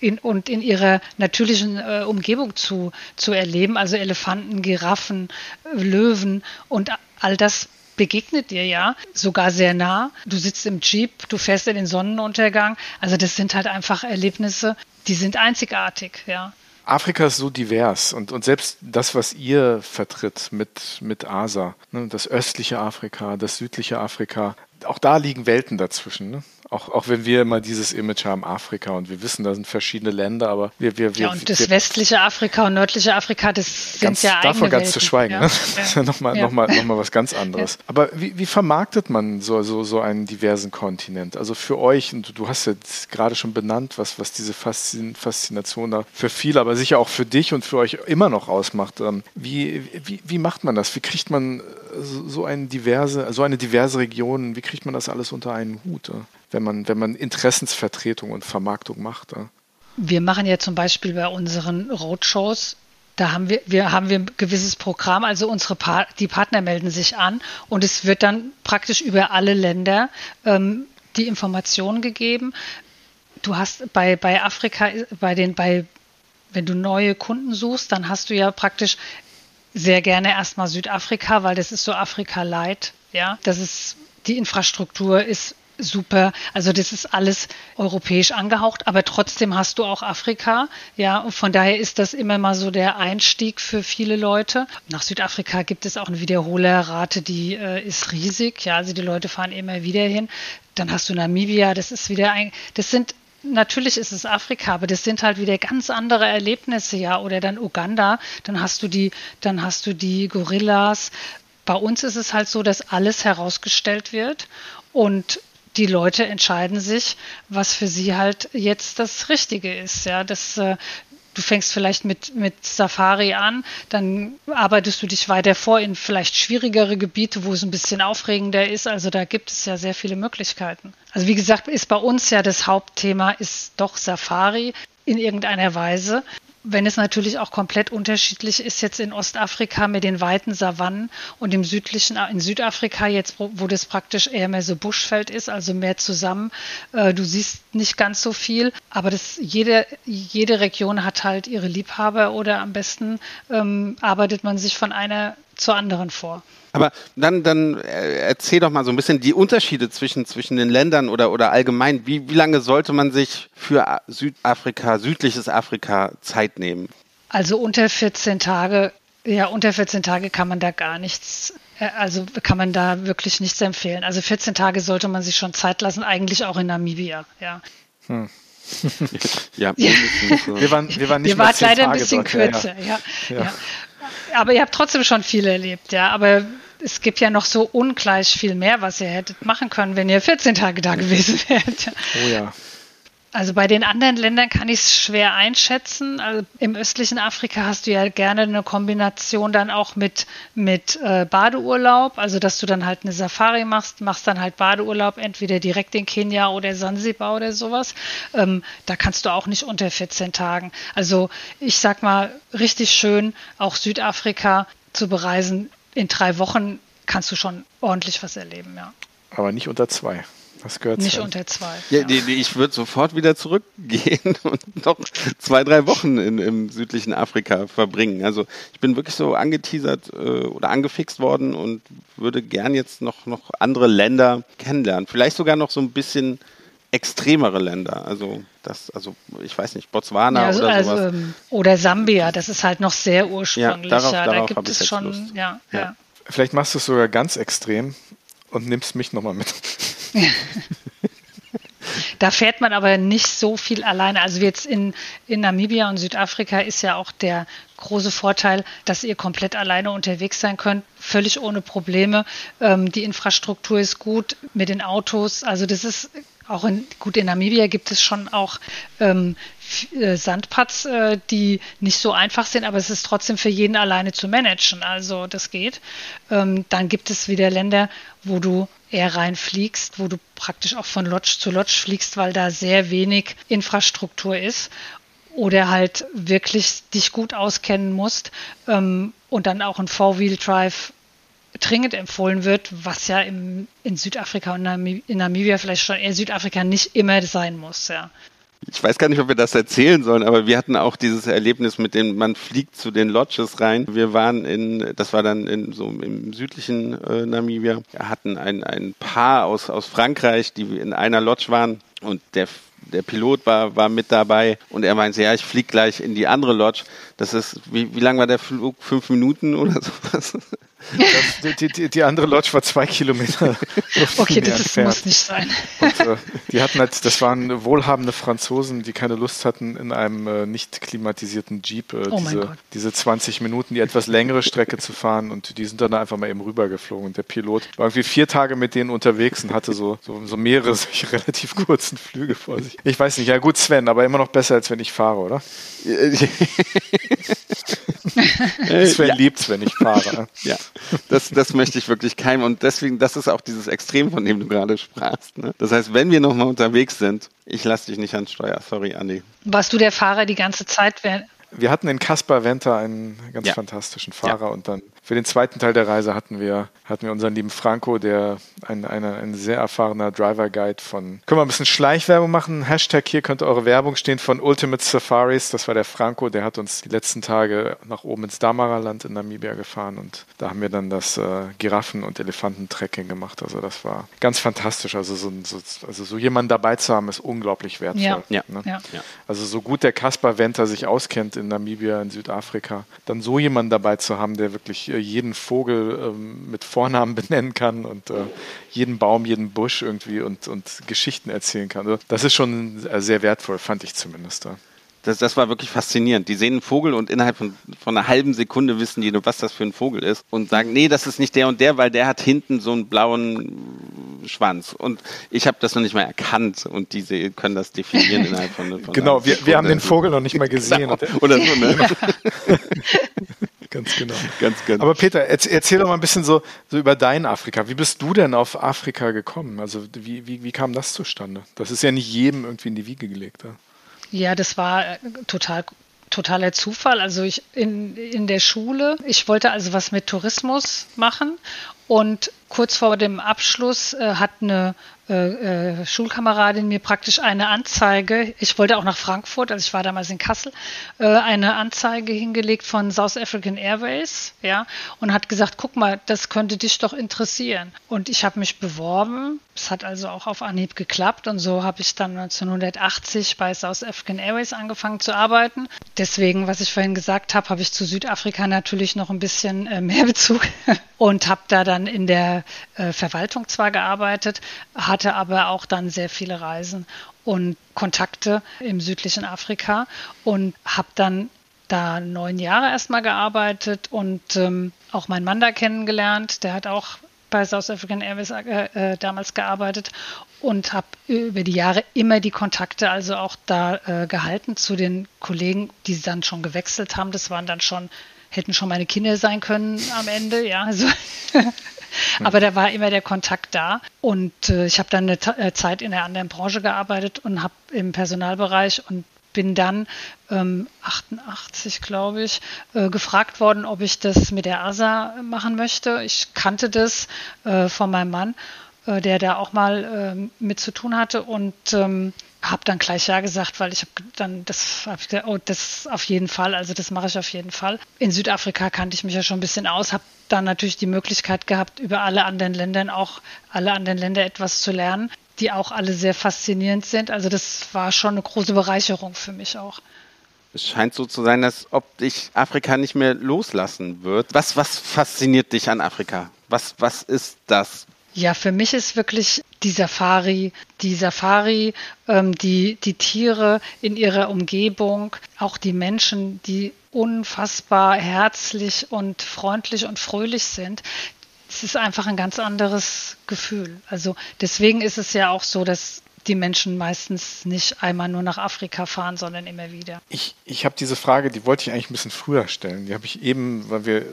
in, und in ihrer natürlichen äh, Umgebung zu, zu erleben, also Elefanten, Giraffen, Löwen und all das begegnet dir ja sogar sehr nah. Du sitzt im Jeep, du fährst in den Sonnenuntergang. Also das sind halt einfach Erlebnisse, die sind einzigartig, ja. Afrika ist so divers und, und selbst das, was ihr vertritt mit, mit ASA, ne, das östliche Afrika, das südliche Afrika, auch da liegen Welten dazwischen. Ne? Auch, auch wenn wir immer dieses Image haben, Afrika, und wir wissen, da sind verschiedene Länder, aber wir, wir, wir Ja, und das wir, westliche Afrika und nördliche Afrika, das sind ganz, ja Davon ganz Welten. zu schweigen, ja. ne? das ist ja nochmal Ja. noch mal, noch mal was ganz anderes. Aber wie, wie vermarktet man so, so, so einen diversen Kontinent? Also für euch, und du hast jetzt gerade schon benannt, was, was diese Faszin Faszination da für viele, aber sicher auch für dich und für euch immer noch ausmacht. Ähm, Wie, wie, wie macht man das? Wie kriegt man äh, so so eine diverse, so eine diverse Region, wie kriegt man das alles unter einen Hut, äh, wenn man, wenn man Interessensvertretung und Vermarktung macht? äh? Wir machen ja zum Beispiel bei unseren Roadshows, da haben wir, wir haben wir ein gewisses Programm, also unsere pa die Partner melden sich an und es wird dann praktisch über alle Länder ähm, die Information gegeben. Du hast bei, bei Afrika, bei den, bei, wenn du neue Kunden suchst, dann hast du ja praktisch sehr gerne erstmal Südafrika, weil das ist so Afrika-Light. Ja, das ist, die Infrastruktur ist super. Also das ist alles europäisch angehaucht, aber trotzdem hast du auch Afrika. Ja, und von daher ist das immer mal so der Einstieg für viele Leute. Nach Südafrika gibt es auch eine Wiederholerrate, die äh, ist riesig. Ja, also die Leute fahren immer wieder hin. Dann hast du Namibia, das ist wieder ein, das sind Natürlich ist es Afrika, aber das sind halt wieder ganz andere Erlebnisse, ja. Oder dann Uganda, dann hast du die, dann hast du die Gorillas. Bei uns ist es halt so, dass alles herausgestellt wird und die Leute entscheiden sich, was für sie halt jetzt das Richtige ist. Ja, das, äh, du fängst vielleicht mit, mit Safari an, dann arbeitest du dich weiter vor in vielleicht schwierigere Gebiete, wo es ein bisschen aufregender ist. Also da gibt es ja sehr viele Möglichkeiten. Also wie gesagt, ist bei uns ja das Hauptthema ist doch Safari in irgendeiner Weise. Wenn es natürlich auch komplett unterschiedlich ist jetzt in Ostafrika mit den weiten Savannen und im südlichen, in Südafrika jetzt, wo, wo das praktisch eher mehr so Buschfeld ist, also mehr zusammen. Äh, du siehst nicht ganz so viel, aber das, jede, jede Region hat halt ihre Liebhaber oder am besten ähm, arbeitet man sich von einer zur anderen vor. Aber dann, dann äh, erzähl doch mal so ein bisschen die Unterschiede zwischen, zwischen den Ländern oder, oder allgemein. Wie, wie lange sollte man sich für Südafrika, südliches Afrika Zeit nehmen? Also unter 14 Tage, ja, unter 14 Tage kann man da gar nichts, äh, also kann man da wirklich nichts empfehlen. Also 14 Tage sollte man sich schon Zeit lassen, eigentlich auch in Namibia, ja. Ja, Ja. äh, Wir waren, wir waren nicht wart zehn leider ein bisschen dort. Ja, ja. kürzer, ja, Ja. ja. Aber ihr habt trotzdem schon viel erlebt, ja. Aber es gibt ja noch so ungleich viel mehr, was ihr hättet machen können, wenn ihr 14 Tage da gewesen wärt. Oh ja. Also bei den anderen Ländern kann ich es schwer einschätzen. Also Im östlichen Afrika hast du ja gerne eine Kombination dann auch mit, mit äh, Badeurlaub, also dass du dann halt eine Safari machst, machst dann halt Badeurlaub entweder direkt in Kenia oder Sansibar oder sowas. Ähm, da kannst du auch nicht unter 14 Tagen. Also ich sag mal, richtig schön, auch Südafrika zu bereisen. In drei Wochen kannst du schon ordentlich was erleben, ja. Aber nicht unter zwei. Das gehört Nicht zu. unter zwei. Ja, die, die, ich würde sofort wieder zurückgehen und noch zwei, drei Wochen in, im südlichen Afrika verbringen. Also ich bin wirklich so angeteasert äh, oder angefixt worden und würde gern jetzt noch, noch andere Länder kennenlernen. Vielleicht sogar noch so ein bisschen extremere Länder. Also das, also ich weiß nicht, Botswana Ja, also, oder also, sowas. ähm, oder Sambia, das ist halt noch sehr ursprünglich. darauf- ja, da darauf gibt hab ich es schon, Ja. ja. Vielleicht machst du es sogar ganz extrem und nimmst mich nochmal mit. Da fährt man aber nicht so viel alleine. Also jetzt in, in Namibia und Südafrika ist ja auch der große Vorteil, dass ihr komplett alleine unterwegs sein könnt, völlig ohne Probleme. Ähm, die Infrastruktur ist gut mit den Autos. Also das ist auch in, gut in Namibia gibt es schon auch ähm, äh, Sandpads, äh, die nicht so einfach sind, aber es ist trotzdem für jeden alleine zu managen. Also das geht. Ähm, dann gibt es wieder Länder, wo du eher reinfliegst, wo du praktisch auch von Lodge zu Lodge fliegst, weil da sehr wenig Infrastruktur ist oder halt wirklich dich gut auskennen musst ähm, und dann auch ein Four-Wheel-Drive dringend empfohlen wird, was ja im, in Südafrika und Nami- in Namibia vielleicht schon eher Südafrika nicht immer sein muss, ja. Ich weiß gar nicht, ob wir das erzählen sollen, aber wir hatten auch dieses Erlebnis mit dem, man fliegt zu den Lodges rein. Wir waren in, das war dann in so im südlichen äh, Namibia, hatten ein, ein Paar aus, aus Frankreich, die in einer Lodge waren und der der Pilot war, war mit dabei und er meinte, ja, ich fliege gleich in die andere Lodge. Das ist, wie, wie lang war der Flug? Fünf Minuten oder sowas? Das, die, die, die, andere Lodge war zwei Kilometer. okay, das ist, muss nicht sein. Und, äh, die hatten halt, das waren wohlhabende Franzosen, die keine Lust hatten, in einem äh, nicht klimatisierten Jeep äh, oh diese, diese 20 Minuten, die etwas längere Strecke zu fahren. Und die sind dann einfach mal eben rübergeflogen. Und der Pilot war irgendwie vier Tage mit denen unterwegs und hatte so, so, so mehrere solche relativ kurzen Flüge vor sich. Ich weiß nicht, ja gut, Sven, aber immer noch besser, als wenn ich fahre, oder? Sven ja. liebt's, wenn ich fahre. Ja, das, das möchte ich wirklich keinem. Und deswegen, das ist auch dieses Extrem, von dem du gerade sprachst. Ne? Das heißt, wenn wir nochmal unterwegs sind, ich lasse dich nicht ans Steuer. Sorry, Andi. Warst du der Fahrer die ganze Zeit? Wir hatten in Kaspar Venter einen ganz ja. fantastischen Fahrer ja. und dann für den zweiten Teil der Reise hatten wir, hatten wir unseren lieben Franco, der ein, eine, ein sehr erfahrener Driver Guide von. Können wir ein bisschen Schleichwerbung machen? Hashtag hier könnte eure Werbung stehen von Ultimate Safaris. Das war der Franco, der hat uns die letzten Tage nach oben ins Damara-Land in Namibia gefahren und da haben wir dann das äh, Giraffen- und Elefantentrekking gemacht. Also das war ganz fantastisch. Also so, so, also so jemanden dabei zu haben, ist unglaublich wertvoll. Ja. Ja. Ne? ja. Also so gut der Kaspar Venter sich auskennt in Namibia, in Südafrika, dann so jemanden dabei zu haben, der wirklich äh, jeden Vogel ähm, mit Vornamen benennen kann und äh, jeden Baum, jeden Busch irgendwie und, und Geschichten erzählen kann. Also das ist schon sehr wertvoll, fand ich zumindest. Ja. Das, das war wirklich faszinierend. Die sehen einen Vogel und innerhalb von, von einer halben Sekunde wissen die, was das für ein Vogel ist und sagen, nee, das ist nicht der und der, weil der hat hinten so einen blauen Schwanz. Und ich habe das noch nicht mal erkannt und diese können das definieren innerhalb von, von Genau, wir, wir haben den Vogel noch nicht mal gesehen. Genau. Oder so, ne? Ganz genau. Ganz genau. Aber Peter, erzähl doch mal ein bisschen so, so über dein Afrika. Wie bist du denn auf Afrika gekommen? Also wie, wie, wie kam das zustande? Das ist ja nicht jedem irgendwie in die Wiege gelegt. Ja? Ja, das war äh, total totaler Zufall. Also ich in, in der Schule, ich wollte also was mit Tourismus machen und kurz vor dem Abschluss äh, hat eine äh, äh, Schulkameradin mir praktisch eine Anzeige, ich wollte auch nach Frankfurt, also ich war damals in Kassel, äh, eine Anzeige hingelegt von South African Airways, ja, und hat gesagt, guck mal, das könnte dich doch interessieren. Und ich habe mich beworben, es hat also auch auf Anhieb geklappt und so habe ich dann 1980 bei South African Airways angefangen zu arbeiten. Deswegen, was ich vorhin gesagt habe, habe ich zu Südafrika natürlich noch ein bisschen mehr Bezug und habe da dann in der Verwaltung zwar gearbeitet, hatte aber auch dann sehr viele Reisen und Kontakte im südlichen Afrika und habe dann da neun Jahre erstmal gearbeitet und ähm, auch meinen Mann da kennengelernt. Der hat auch bei South African Airways äh, äh, damals gearbeitet und habe über die Jahre immer die Kontakte also auch da äh, gehalten zu den Kollegen, die dann schon gewechselt haben. Das waren dann schon, hätten schon meine Kinder sein können am Ende, ja. Also Aber da war immer der Kontakt da. Und äh, ich habe dann eine äh, Zeit in einer anderen Branche gearbeitet und habe im Personalbereich und bin dann ähm, 88, glaube ich, äh, gefragt worden, ob ich das mit der ASA machen möchte. Ich kannte das äh, von meinem Mann, äh, der da auch mal ähm, mit zu tun hatte und ähm, habe dann gleich ja gesagt, weil ich habe dann das hab ich gesagt, oh, das auf jeden Fall, also das mache ich auf jeden Fall. In Südafrika kannte ich mich ja schon ein bisschen aus, habe dann natürlich die Möglichkeit gehabt, über alle anderen Länder auch alle anderen Länder etwas zu lernen, die auch alle sehr faszinierend sind. Also das war schon eine große Bereicherung für mich auch. Es scheint so zu sein, als ob dich Afrika nicht mehr loslassen wird. Was, was fasziniert dich an Afrika? Was, was ist das? Ja, für mich ist wirklich die Safari, die Safari, ähm, die, die Tiere in ihrer Umgebung, auch die Menschen, die unfassbar herzlich und freundlich und fröhlich sind. Es ist einfach ein ganz anderes Gefühl. Also deswegen ist es ja auch so, dass die Menschen meistens nicht einmal nur nach Afrika fahren, sondern immer wieder. Ich, ich habe diese Frage, die wollte ich eigentlich ein bisschen früher stellen. Die habe ich eben, weil wir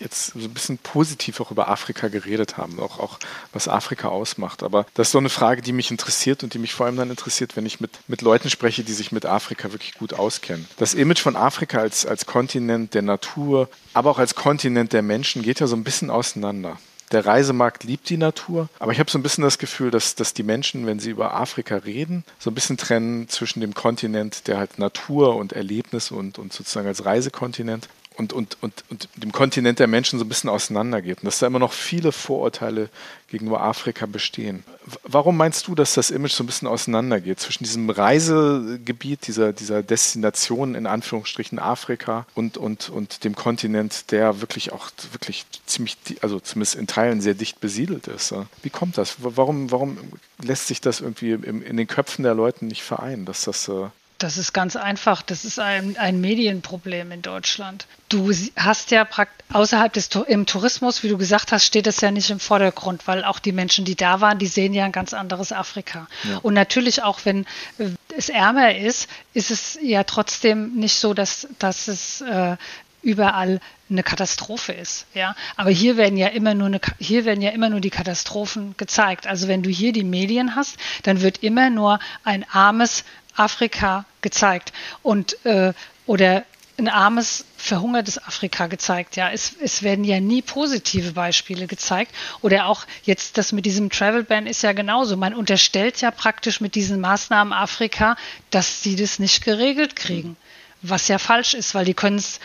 jetzt so ein bisschen positiv auch über Afrika geredet haben, auch, auch was Afrika ausmacht. Aber das ist so eine Frage, die mich interessiert und die mich vor allem dann interessiert, wenn ich mit, mit Leuten spreche, die sich mit Afrika wirklich gut auskennen. Das Image von Afrika als, als Kontinent der Natur, aber auch als Kontinent der Menschen geht ja so ein bisschen auseinander. Der Reisemarkt liebt die Natur, aber ich habe so ein bisschen das Gefühl, dass, dass die Menschen, wenn sie über Afrika reden, so ein bisschen trennen zwischen dem Kontinent, der halt Natur und Erlebnis und, und sozusagen als Reisekontinent und, und, und, und dem Kontinent der Menschen so ein bisschen auseinandergeht und dass da immer noch viele Vorurteile gegenüber Afrika bestehen. Warum meinst du, dass das Image so ein bisschen auseinandergeht zwischen diesem Reisegebiet, dieser, dieser Destination in Anführungsstrichen Afrika und, und, und dem Kontinent, der wirklich auch wirklich ziemlich, also zumindest in Teilen sehr dicht besiedelt ist? Wie kommt das? Warum, warum lässt sich das irgendwie in den Köpfen der Leute nicht vereinen, dass das äh, das ist ganz einfach. Das ist ein, ein Medienproblem in Deutschland. Du hast ja außerhalb des im Tourismus, wie du gesagt hast, steht das ja nicht im Vordergrund, weil auch die Menschen, die da waren, die sehen ja ein ganz anderes Afrika. Ja. Und natürlich auch, wenn äh, es ärmer ist, ist es ja trotzdem nicht so, dass, dass es äh, überall eine Katastrophe ist, ja. Aber hier werden ja immer nur eine, hier werden ja immer nur die Katastrophen gezeigt. Also wenn du hier die Medien hast, dann wird immer nur ein armes Afrika gezeigt und äh, oder ein armes, verhungertes Afrika gezeigt. Ja, es, es werden ja nie positive Beispiele gezeigt. Oder auch jetzt das mit diesem Travel Ban ist ja genauso. Man unterstellt ja praktisch mit diesen Maßnahmen Afrika, dass sie das nicht geregelt kriegen. Was ja falsch ist, weil die können es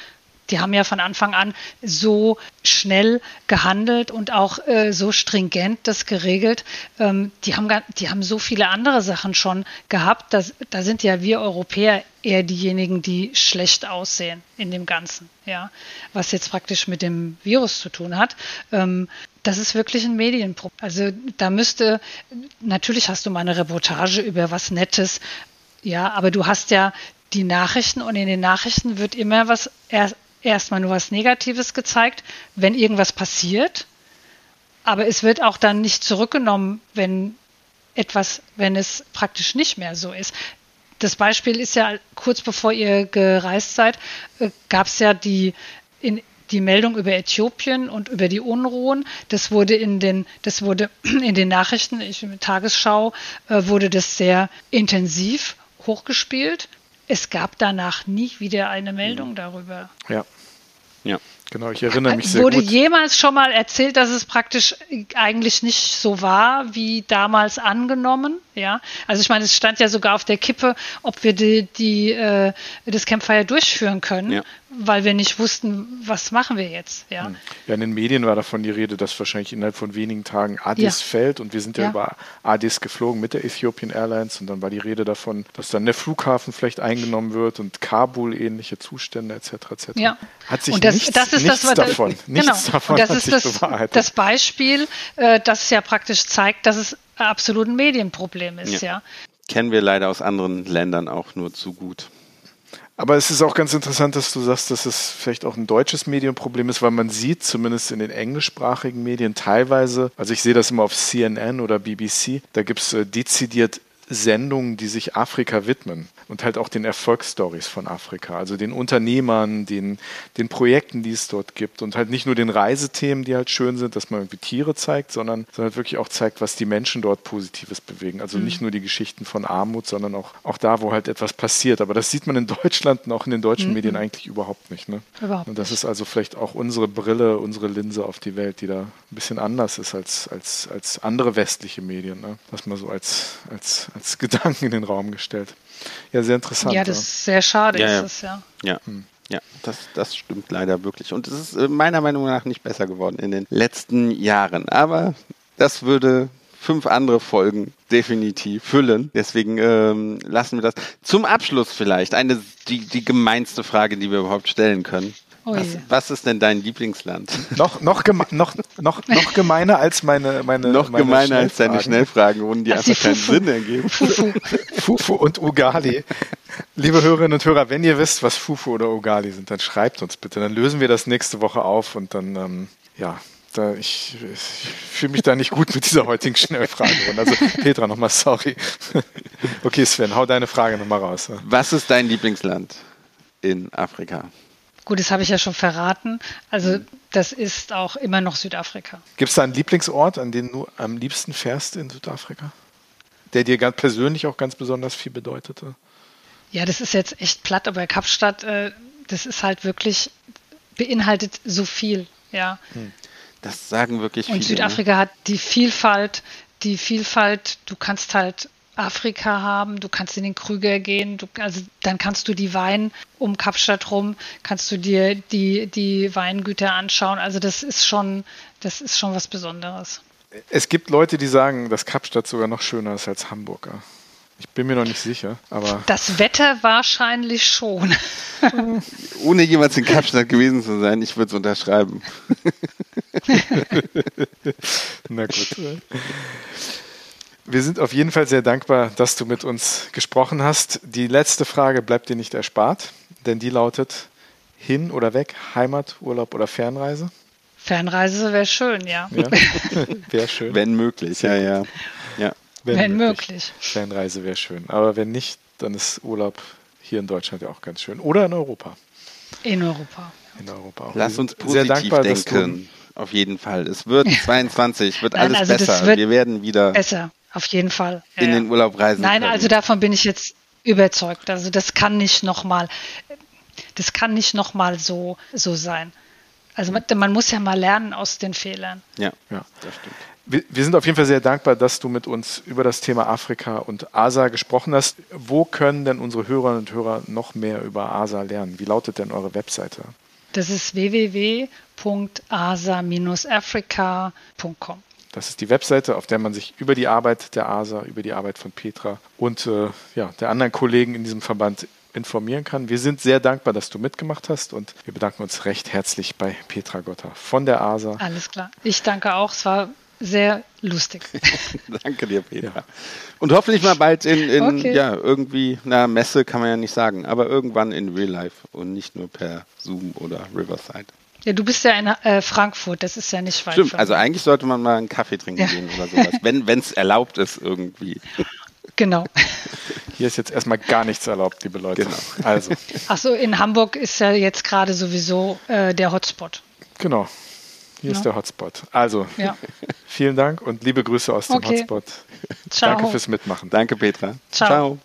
die haben ja von Anfang an so schnell gehandelt und auch äh, so stringent das geregelt. Ähm, die, haben, die haben so viele andere Sachen schon gehabt. Das, da sind ja wir Europäer eher diejenigen, die schlecht aussehen in dem Ganzen. Ja, was jetzt praktisch mit dem Virus zu tun hat. Ähm, das ist wirklich ein Medienproblem. Also da müsste, natürlich hast du mal eine Reportage über was Nettes, ja, aber du hast ja die Nachrichten und in den Nachrichten wird immer was erstmal nur was Negatives gezeigt, wenn irgendwas passiert. Aber es wird auch dann nicht zurückgenommen, wenn etwas, wenn es praktisch nicht mehr so ist. Das Beispiel ist ja kurz bevor ihr gereist seid, äh, gab es ja die, in, die Meldung über Äthiopien und über die Unruhen. Das wurde in den, das wurde in den Nachrichten, ich, Tagesschau, äh, wurde das sehr intensiv hochgespielt. Es gab danach nie wieder eine Meldung mhm. darüber. Ja. Ja. Genau, ich erinnere mich sehr Wurde gut. Wurde jemals schon mal erzählt, dass es praktisch eigentlich nicht so war, wie damals angenommen? Ja, also ich meine, es stand ja sogar auf der Kippe, ob wir die, die äh, das Campfire durchführen können, ja. Weil wir nicht wussten, was machen wir jetzt. Ja. Hm. ja, in den Medien war davon die Rede, dass wahrscheinlich innerhalb von wenigen Tagen Addis ja. fällt und wir sind ja, ja, über Addis geflogen mit der Ethiopian Airlines und dann war die Rede davon, dass dann der Flughafen vielleicht eingenommen wird und Kabul ähnliche Zustände etc. etc. Ja. Hat sich und das, nichts, das ist nichts das, davon, das, nichts genau. davon und das ist das, das Beispiel, äh, das ja praktisch zeigt, dass es absolut ein Medienproblem ist, ja. ja. Kennen wir leider aus anderen Ländern auch nur zu gut. Aber es ist auch ganz interessant, dass du sagst, dass es vielleicht auch ein deutsches Medienproblem ist, weil man sieht, zumindest in den englischsprachigen Medien teilweise, also ich sehe das immer auf CNN oder BBC, da gibt es äh, dezidiert Sendungen, die sich Afrika widmen und halt auch den Erfolgsstories von Afrika, also den Unternehmern, den, den Projekten, die es dort gibt und halt nicht nur den Reisethemen, die halt schön sind, dass man irgendwie Tiere zeigt, sondern, sondern halt wirklich auch zeigt, was die Menschen dort Positives bewegen. Also mhm. nicht nur die Geschichten von Armut, sondern auch, auch da, wo halt etwas passiert. Aber das sieht man in Deutschland und auch in den deutschen mhm. Medien eigentlich überhaupt nicht. Ne? Überhaupt und das ist also vielleicht auch unsere Brille, unsere Linse auf die Welt, die da ein bisschen anders ist als, als, als andere westliche Medien. Ne? Das mal so als, als, als Gedanken in den Raum gestellt. Ja, sehr interessant. Ja, das ist sehr schade, ja, ist es, ja. Ja. Hm. Ja, das, das stimmt leider wirklich. Und es ist äh, meiner Meinung nach nicht besser geworden in den letzten Jahren. Aber das würde fünf andere Folgen definitiv füllen. Deswegen ähm, lassen wir das. Zum Abschluss vielleicht eine die, die gemeinste Frage, die wir überhaupt stellen können. Oh was, was, ist denn dein Lieblingsland? Noch, noch, geme noch, noch, noch gemeiner als meine, meine Noch meine gemeiner als deine Schnellfragen, die einfach keinen Sinn ergeben. Fufu. Fufu und Ugali. Liebe Hörerinnen und Hörer, wenn ihr wisst, was Fufu oder Ugali sind, dann schreibt uns bitte. Dann lösen wir das nächste Woche auf und dann, ähm, ja, da, ich, ich fühle mich da nicht gut mit dieser heutigen Schnellfrage. Also Petra, nochmal sorry. Okay, Sven, hau deine Frage nochmal raus. Was ist dein Lieblingsland in Afrika? Gut, das habe ich ja schon verraten. Also das ist auch immer noch Südafrika. Gibt es da einen Lieblingsort, an den du am liebsten fährst in Südafrika? Der dir ganz persönlich auch ganz besonders viel bedeutete? Ja, das ist jetzt echt platt, aber Kapstadt, äh, das ist halt wirklich, beinhaltet so viel, ja. Hm. Das sagen wirklich viele. Und Südafrika ne? hat die Vielfalt, die Vielfalt, du kannst halt Afrika haben, du kannst in den Krüger gehen, du, also dann kannst du die Wein um Kapstadt rum, kannst du dir die, die Weingüter anschauen. Also das ist schon, das ist schon was Besonderes. Es gibt Leute, die sagen, dass Kapstadt sogar noch schöner ist als Hamburg. Ich bin mir noch nicht sicher, aber. Das Wetter wahrscheinlich schon. Ohne jemals in Kapstadt gewesen zu sein, ich würde es unterschreiben. Na gut. Wir sind auf jeden Fall sehr dankbar, dass du mit uns gesprochen hast. Die letzte Frage bleibt dir nicht erspart, denn die lautet: Hin oder weg, Heimat, Urlaub oder Fernreise? Fernreise wäre schön, ja. ja wäre schön. Wenn möglich, ja, ja. ja. Wenn, wenn möglich. möglich. Fernreise wäre schön. Aber wenn nicht, dann ist Urlaub hier in Deutschland ja auch ganz schön. Oder in Europa. In Europa. In Europa auch. Lass uns positiv Sehr dankbar, denken. Auf jeden Fall. Es wird 22, wird Nein, alles also besser. Wird Wir werden wieder. Besser, auf jeden Fall. Ja. In den Urlaub reisen. Nein, können. also davon bin ich jetzt überzeugt. Also das kann nicht nochmal, das kann nicht nochmal so, so sein. Also man, man, muss ja mal lernen aus den Fehlern. Ja, ja, das stimmt. Wir, wir, sind auf jeden Fall sehr dankbar, dass du mit uns über das Thema Afrika und ASA gesprochen hast. Wo können denn unsere Hörerinnen und Hörer noch mehr über ASA lernen? Wie lautet denn eure Webseite? Das ist www.asa-africa.com. Das ist die Webseite, auf der man sich über die Arbeit der ASA, über die Arbeit von Petra und äh, ja, der anderen Kollegen in diesem Verband informieren kann. Wir sind sehr dankbar, dass du mitgemacht hast und wir bedanken uns recht herzlich bei Petra Gotter von der ASA. Alles klar. Ich danke auch. Es war sehr lustig. Danke dir, Peter. Ja. Und hoffentlich mal bald in, in okay. ja, irgendwie, na, Messe kann man ja nicht sagen, aber irgendwann in Real Life und nicht nur per Zoom oder Riverside. Ja, du bist ja in äh, Frankfurt, das ist ja nicht weit. Stimmt, also eigentlich sollte man mal einen Kaffee trinken ja. gehen oder sowas, wenn es erlaubt ist irgendwie. Genau. Hier ist jetzt erstmal gar nichts erlaubt, liebe Leute. Genau. Also. Achso, in Hamburg ist ja jetzt gerade sowieso äh, der Hotspot. Genau. Hier ja. ist der Hotspot. Also, ja. vielen Dank und liebe Grüße aus dem okay. Hotspot. Ciao. Danke fürs Mitmachen. Danke, Petra. Ciao. Ciao.